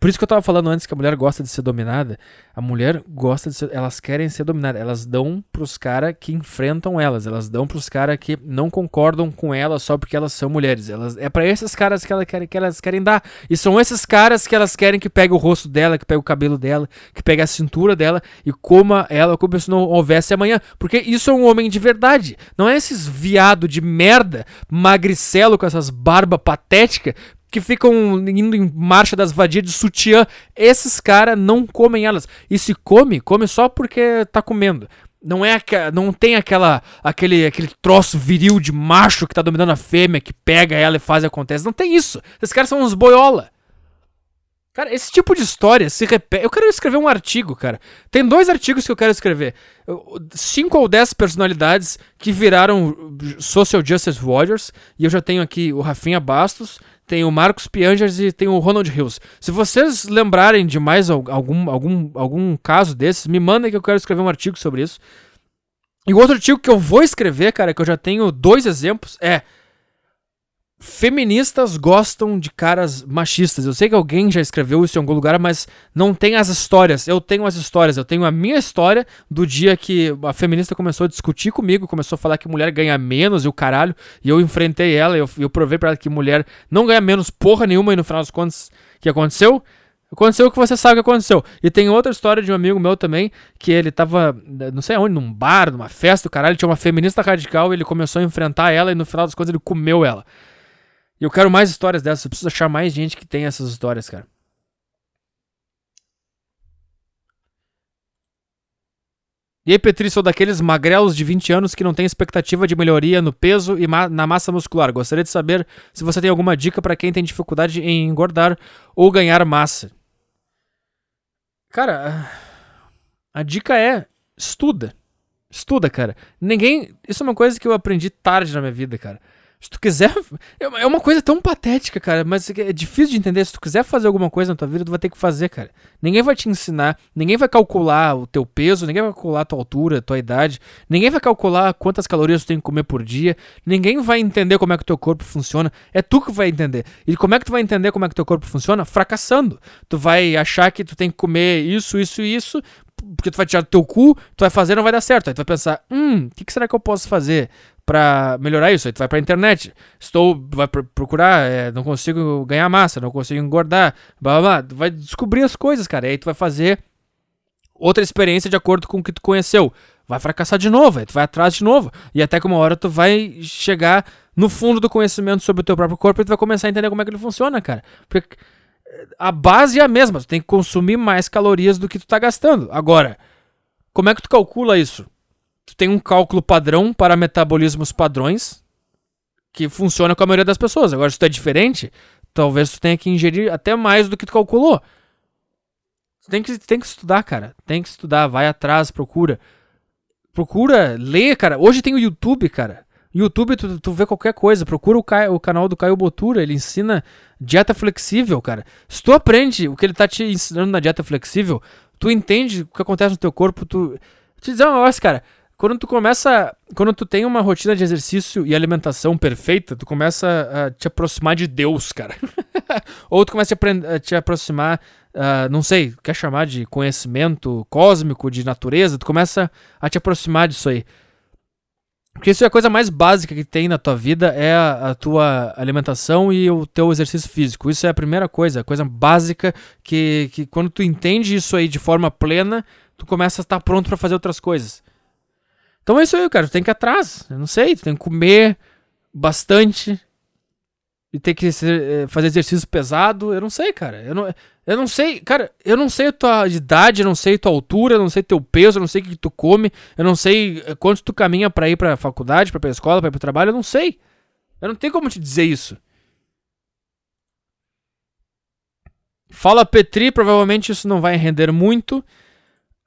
Por isso que eu tava falando antes que a mulher gosta de ser dominada. A mulher gosta de ser. Elas querem ser dominadas. Elas dão pros caras que enfrentam elas. Elas dão pros caras que não concordam com elas só porque elas são mulheres. Elas, é para esses caras que, ela quer, que elas querem dar. E são esses caras que elas querem que pegue o rosto dela, que pegue o cabelo dela, que pegue a cintura dela e coma ela como se não houvesse amanhã. Porque isso é um homem de verdade. Não é esses viado de merda, magricelo com essas barbas patéticas que ficam indo em marcha das vadias de sutiã, esses caras não comem elas. E se come, come só porque tá comendo. Não é não tem aquela aquele aquele troço viril de macho que tá dominando a fêmea que pega ela e faz e acontece. Não tem isso. Esses caras são uns boiola. Cara, esse tipo de história se repete. Eu quero escrever um artigo, cara. Tem dois artigos que eu quero escrever. Cinco ou dez personalidades que viraram Social Justice Warriors. E eu já tenho aqui o Rafinha Bastos, tem o Marcos Piangers e tem o Ronald Hills. Se vocês lembrarem de mais algum, algum, algum caso desses, me mandem que eu quero escrever um artigo sobre isso. E o outro artigo que eu vou escrever, cara, que eu já tenho dois exemplos, é Feministas gostam de caras machistas. Eu sei que alguém já escreveu isso em algum lugar, mas não tem as histórias. Eu tenho as histórias. Eu tenho a minha história do dia que a feminista começou a discutir comigo, começou a falar que mulher ganha menos e o caralho. E eu enfrentei ela, eu, eu provei pra ela que mulher não ganha menos porra nenhuma. E no final das contas, o que aconteceu? Aconteceu o que você sabe que aconteceu. E tem outra história de um amigo meu também, que ele tava, não sei onde, num bar, numa festa, o caralho, tinha uma feminista radical, ele começou a enfrentar ela e no final das contas ele comeu ela. E eu quero mais histórias dessas. Eu preciso achar mais gente que tem essas histórias, cara. E aí, Petri, sou daqueles magrelos de 20 anos que não tem expectativa de melhoria no peso e ma na massa muscular. Gostaria de saber se você tem alguma dica para quem tem dificuldade em engordar ou ganhar massa. Cara, a dica é estuda. Estuda, cara. Ninguém. Isso é uma coisa que eu aprendi tarde na minha vida, cara. Se tu quiser. É, é uma coisa tão patética, cara, mas é difícil de entender. Se tu quiser fazer alguma coisa na tua vida, tu vai ter que fazer, cara. Ninguém vai te ensinar, ninguém vai calcular o teu peso, ninguém vai calcular a tua altura, a tua idade, ninguém vai calcular quantas calorias tu tem que comer por dia, ninguém vai entender como é que o teu corpo funciona. É tu que vai entender. E como é que tu vai entender como é que o teu corpo funciona? Fracassando. Tu vai achar que tu tem que comer isso, isso e isso, porque tu vai tirar do teu cu, tu vai fazer não vai dar certo. Aí tu vai pensar, hum, o que, que será que eu posso fazer? Para melhorar isso. Aí tu vai pra internet, estou, vai pr procurar, é, não consigo ganhar massa, não consigo engordar, blá, blá, blá. Tu vai descobrir as coisas, cara. Aí tu vai fazer outra experiência de acordo com o que tu conheceu. Vai fracassar de novo, aí tu vai atrás de novo. E até que uma hora tu vai chegar no fundo do conhecimento sobre o teu próprio corpo e tu vai começar a entender como é que ele funciona, cara. Porque eh, a base é a mesma, tu tem que consumir mais calorias do que tu tá gastando. Agora, como é que tu calcula isso? Tu tem um cálculo padrão para metabolismos padrões que funciona com a maioria das pessoas. Agora, se tu é diferente, talvez tu tenha que ingerir até mais do que tu calculou. Tu tem que, tem que estudar, cara. Tem que estudar, vai atrás, procura. Procura, lê, cara. Hoje tem o YouTube, cara. YouTube, tu, tu vê qualquer coisa. Procura o, Caio, o canal do Caio Botura. Ele ensina dieta flexível, cara. Se tu aprende o que ele tá te ensinando na dieta flexível, tu entende o que acontece no teu corpo. Tu. Te dizer um negócio, cara. Quando tu começa. Quando tu tem uma rotina de exercício e alimentação perfeita, tu começa a te aproximar de Deus, cara. Ou tu começa a, te aproximar, uh, não sei, quer chamar de conhecimento cósmico, de natureza, tu começa a te aproximar disso aí. Porque isso é a coisa mais básica que tem na tua vida, é a, a, tua alimentação e o teu exercício físico. Isso é a primeira coisa, a coisa básica que, que quando tu entende isso aí de forma plena, tu começa a estar pronto para fazer outras coisas. Então é isso aí, cara. Tu tem que ir atrás. Eu não sei, tu tem que comer bastante. E tem que ser, eh, fazer exercício pesado. Eu não sei, cara. Eu não, eu não sei, cara. Eu não sei a tua idade, eu não sei a tua altura, eu não sei teu peso, eu não sei o que tu come, eu não sei eh, quanto tu caminha para ir pra faculdade, pra ir pra escola, pra ir pro trabalho, eu não sei. Eu não tenho como te dizer isso. Fala Petri, provavelmente isso não vai render muito.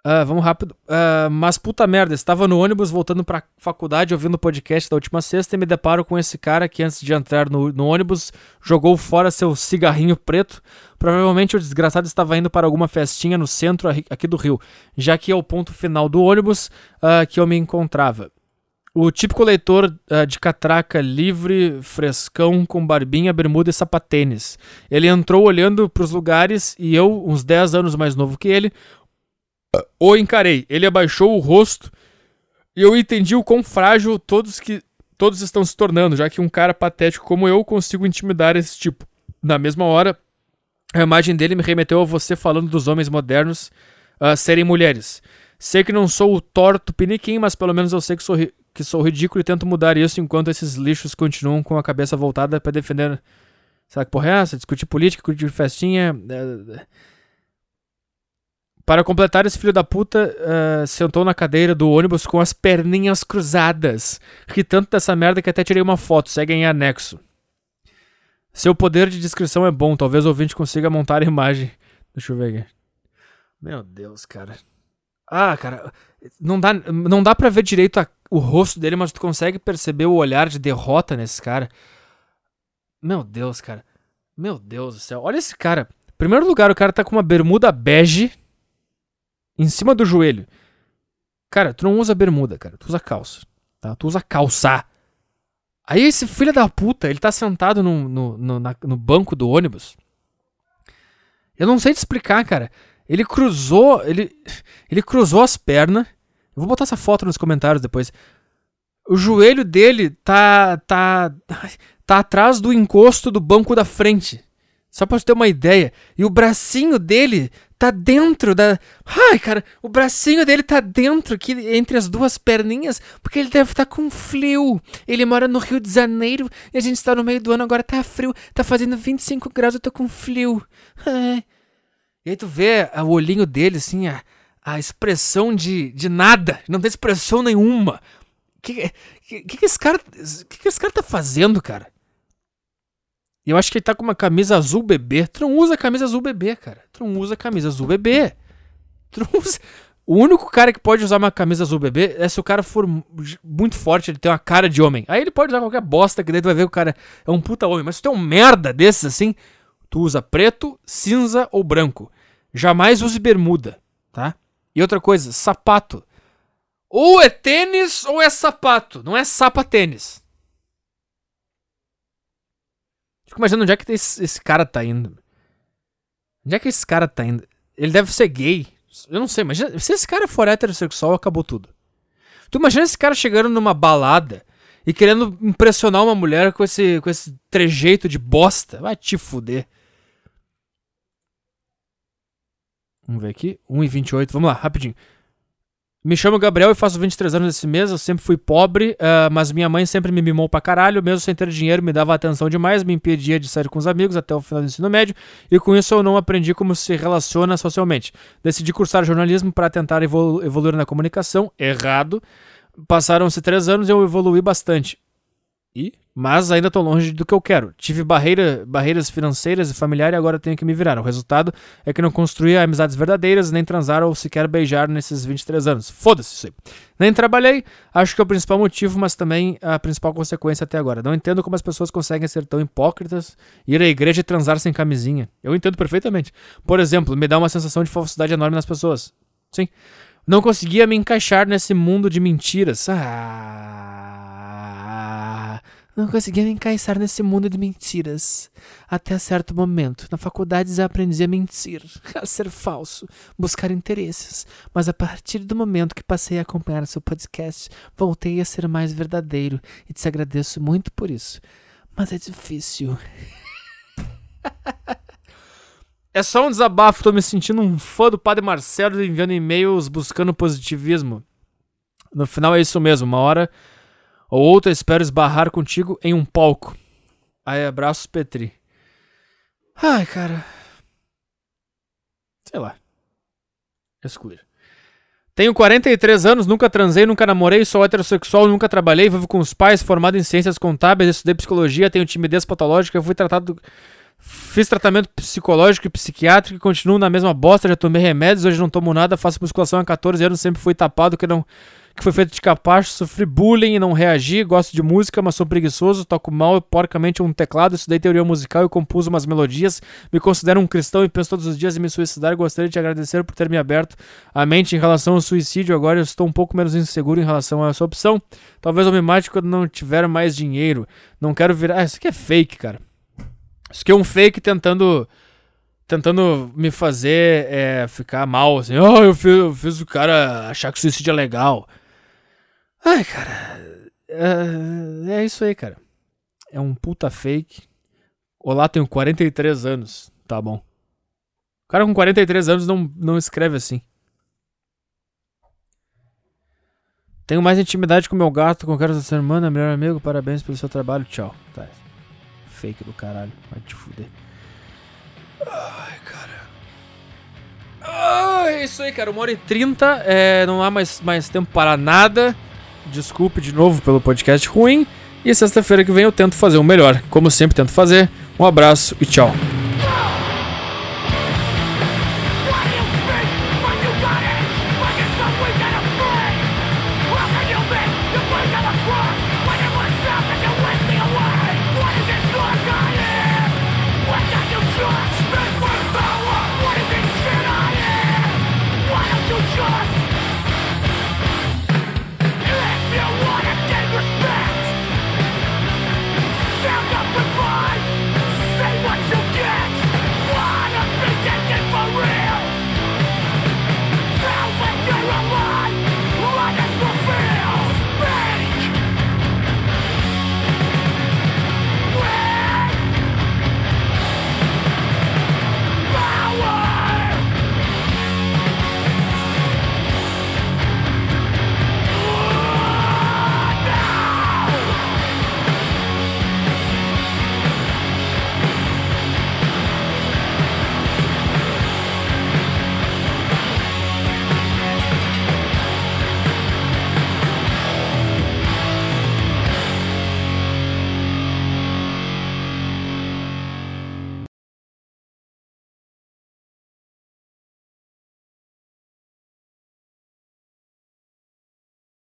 Uh, vamos rápido. Uh, mas puta merda, estava no ônibus voltando pra faculdade ouvindo o podcast da última sexta e me deparo com esse cara que antes de entrar no, no ônibus jogou fora seu cigarrinho preto. Provavelmente o desgraçado estava indo para alguma festinha no centro aqui do Rio, já que é o ponto final do ônibus uh, que eu me encontrava. O típico leitor uh, de catraca livre, frescão, com barbinha, bermuda e sapatênis. Ele entrou olhando para os lugares e eu, uns 10 anos mais novo que ele, o encarei. Ele abaixou o rosto e eu entendi o quão frágil todos que todos estão se tornando, já que um cara patético como eu consigo intimidar esse tipo. Na mesma hora, a imagem dele me remeteu a você falando dos homens modernos uh, serem mulheres. Sei que não sou o torto piniquim, mas pelo menos eu sei que sou, que sou ridículo e tento mudar isso enquanto esses lixos continuam com a cabeça voltada para defender. Será que porra é essa? Discutir política, discutir festinha. Uh, para completar, esse filho da puta uh, sentou na cadeira do ônibus com as perninhas cruzadas. Ri tanto dessa merda que até tirei uma foto, segue em anexo. Seu poder de descrição é bom, talvez o ouvinte consiga montar a imagem. Deixa eu ver aqui. Meu Deus, cara. Ah, cara, não dá, não dá pra ver direito a, o rosto dele, mas tu consegue perceber o olhar de derrota nesse cara. Meu Deus, cara. Meu Deus do céu. Olha esse cara. Primeiro lugar, o cara tá com uma bermuda bege em cima do joelho. Cara, tu não usa bermuda, cara. Tu usa calça. Tá? Tu usa calça. Aí esse filho da puta, ele tá sentado no, no, no, na, no banco do ônibus. Eu não sei te explicar, cara. Ele cruzou. Ele, ele cruzou as pernas. Eu vou botar essa foto nos comentários depois. O joelho dele tá. tá. tá atrás do encosto do banco da frente. Só pra você ter uma ideia. E o bracinho dele tá dentro da. Ai, cara, o bracinho dele tá dentro aqui, entre as duas perninhas, porque ele deve estar tá com frio. Ele mora no Rio de Janeiro e a gente está no meio do ano, agora tá frio, tá fazendo 25 graus, eu tô com frio. Ai. E aí tu vê o olhinho dele, assim, a, a expressão de, de nada, não tem expressão nenhuma. O que, que, que, esse cara. que, que esse cara tá fazendo, cara? E eu acho que ele tá com uma camisa azul bebê. Não usa camisa azul bebê, cara. Não usa camisa azul bebê. Não usa. O único cara que pode usar uma camisa azul bebê é se o cara for muito forte, ele tem uma cara de homem. Aí ele pode usar qualquer bosta que tu vai ver que o cara é um puta homem. Mas se tu é um merda desses assim, tu usa preto, cinza ou branco. Jamais use bermuda, tá? E outra coisa, sapato. Ou é tênis ou é sapato. Não é sapatênis. Fico imaginando onde é que esse, esse cara tá indo. Onde é que esse cara tá indo? Ele deve ser gay. Eu não sei, imagina. Se esse cara for heterossexual, acabou tudo. Tu imagina esse cara chegando numa balada e querendo impressionar uma mulher com esse, com esse trejeito de bosta. Vai te fuder. Vamos ver aqui. 1,28. Vamos lá, rapidinho. Me chamo Gabriel e faço 23 anos esse mês. Eu sempre fui pobre, uh, mas minha mãe sempre me mimou pra caralho. Mesmo sem ter dinheiro, me dava atenção demais, me impedia de sair com os amigos até o final do ensino médio. E com isso eu não aprendi como se relaciona socialmente. Decidi cursar jornalismo para tentar evolu evoluir na comunicação. Errado. Passaram-se três anos e eu evolui bastante. E? Mas ainda estou longe do que eu quero. Tive barreira, barreiras financeiras e familiares e agora tenho que me virar. O resultado é que não construí amizades verdadeiras, nem transar ou sequer beijar nesses 23 anos. Foda-se isso aí. Nem trabalhei, acho que é o principal motivo, mas também a principal consequência até agora. Não entendo como as pessoas conseguem ser tão hipócritas, ir à igreja e transar sem camisinha. Eu entendo perfeitamente. Por exemplo, me dá uma sensação de falsidade enorme nas pessoas. Sim. Não conseguia me encaixar nesse mundo de mentiras. Ah não conseguia me encaixar nesse mundo de mentiras. Até certo momento, na faculdade eu aprendi a mentir, a ser falso, buscar interesses. Mas a partir do momento que passei a acompanhar seu podcast, voltei a ser mais verdadeiro e te agradeço muito por isso. Mas é difícil. é só um desabafo, tô me sentindo um fã do Padre Marcelo enviando e-mails buscando positivismo. No final é isso mesmo, uma hora ou outra espero esbarrar contigo em um palco. Aí, abraços, Petri. Ai, cara. Sei lá. Excluir. Tenho 43 anos, nunca transei, nunca namorei, sou heterossexual, nunca trabalhei, vivo com os pais, formado em ciências contábeis, estudei psicologia, tenho timidez patológica, fui tratado. Fiz tratamento psicológico e psiquiátrico e continuo na mesma bosta, já tomei remédios, hoje não tomo nada, faço musculação há 14 anos, sempre fui tapado, que não que foi feito de capacho, sofri bullying e não reagi, gosto de música, mas sou preguiçoso, toco mal e porcamente um teclado, estudei teoria musical e compus umas melodias, me considero um cristão e penso todos os dias em me suicidar. Gostaria de te agradecer por ter me aberto a mente em relação ao suicídio, agora eu estou um pouco menos inseguro em relação a essa opção, talvez eu me mate quando não tiver mais dinheiro, não quero virar... Ah, isso aqui é fake, cara. Isso aqui é um fake tentando tentando me fazer é, ficar mal, assim, oh, eu fiz, eu fiz o cara achar que o suicídio é legal. Ai, cara. É, é isso aí, cara. É um puta fake. Olá, tenho 43 anos. Tá bom. O cara com 43 anos não, não escreve assim. Tenho mais intimidade com meu gato, com o cara da semana, melhor amigo. Parabéns pelo seu trabalho. Tchau. Tá. Fake do caralho. Vai te fuder. Ai, cara. Ah, é isso aí, cara. Uma hora e trinta. É, não há mais, mais tempo para nada. Desculpe de novo pelo podcast ruim. E sexta-feira que vem eu tento fazer o melhor, como sempre tento fazer. Um abraço e tchau.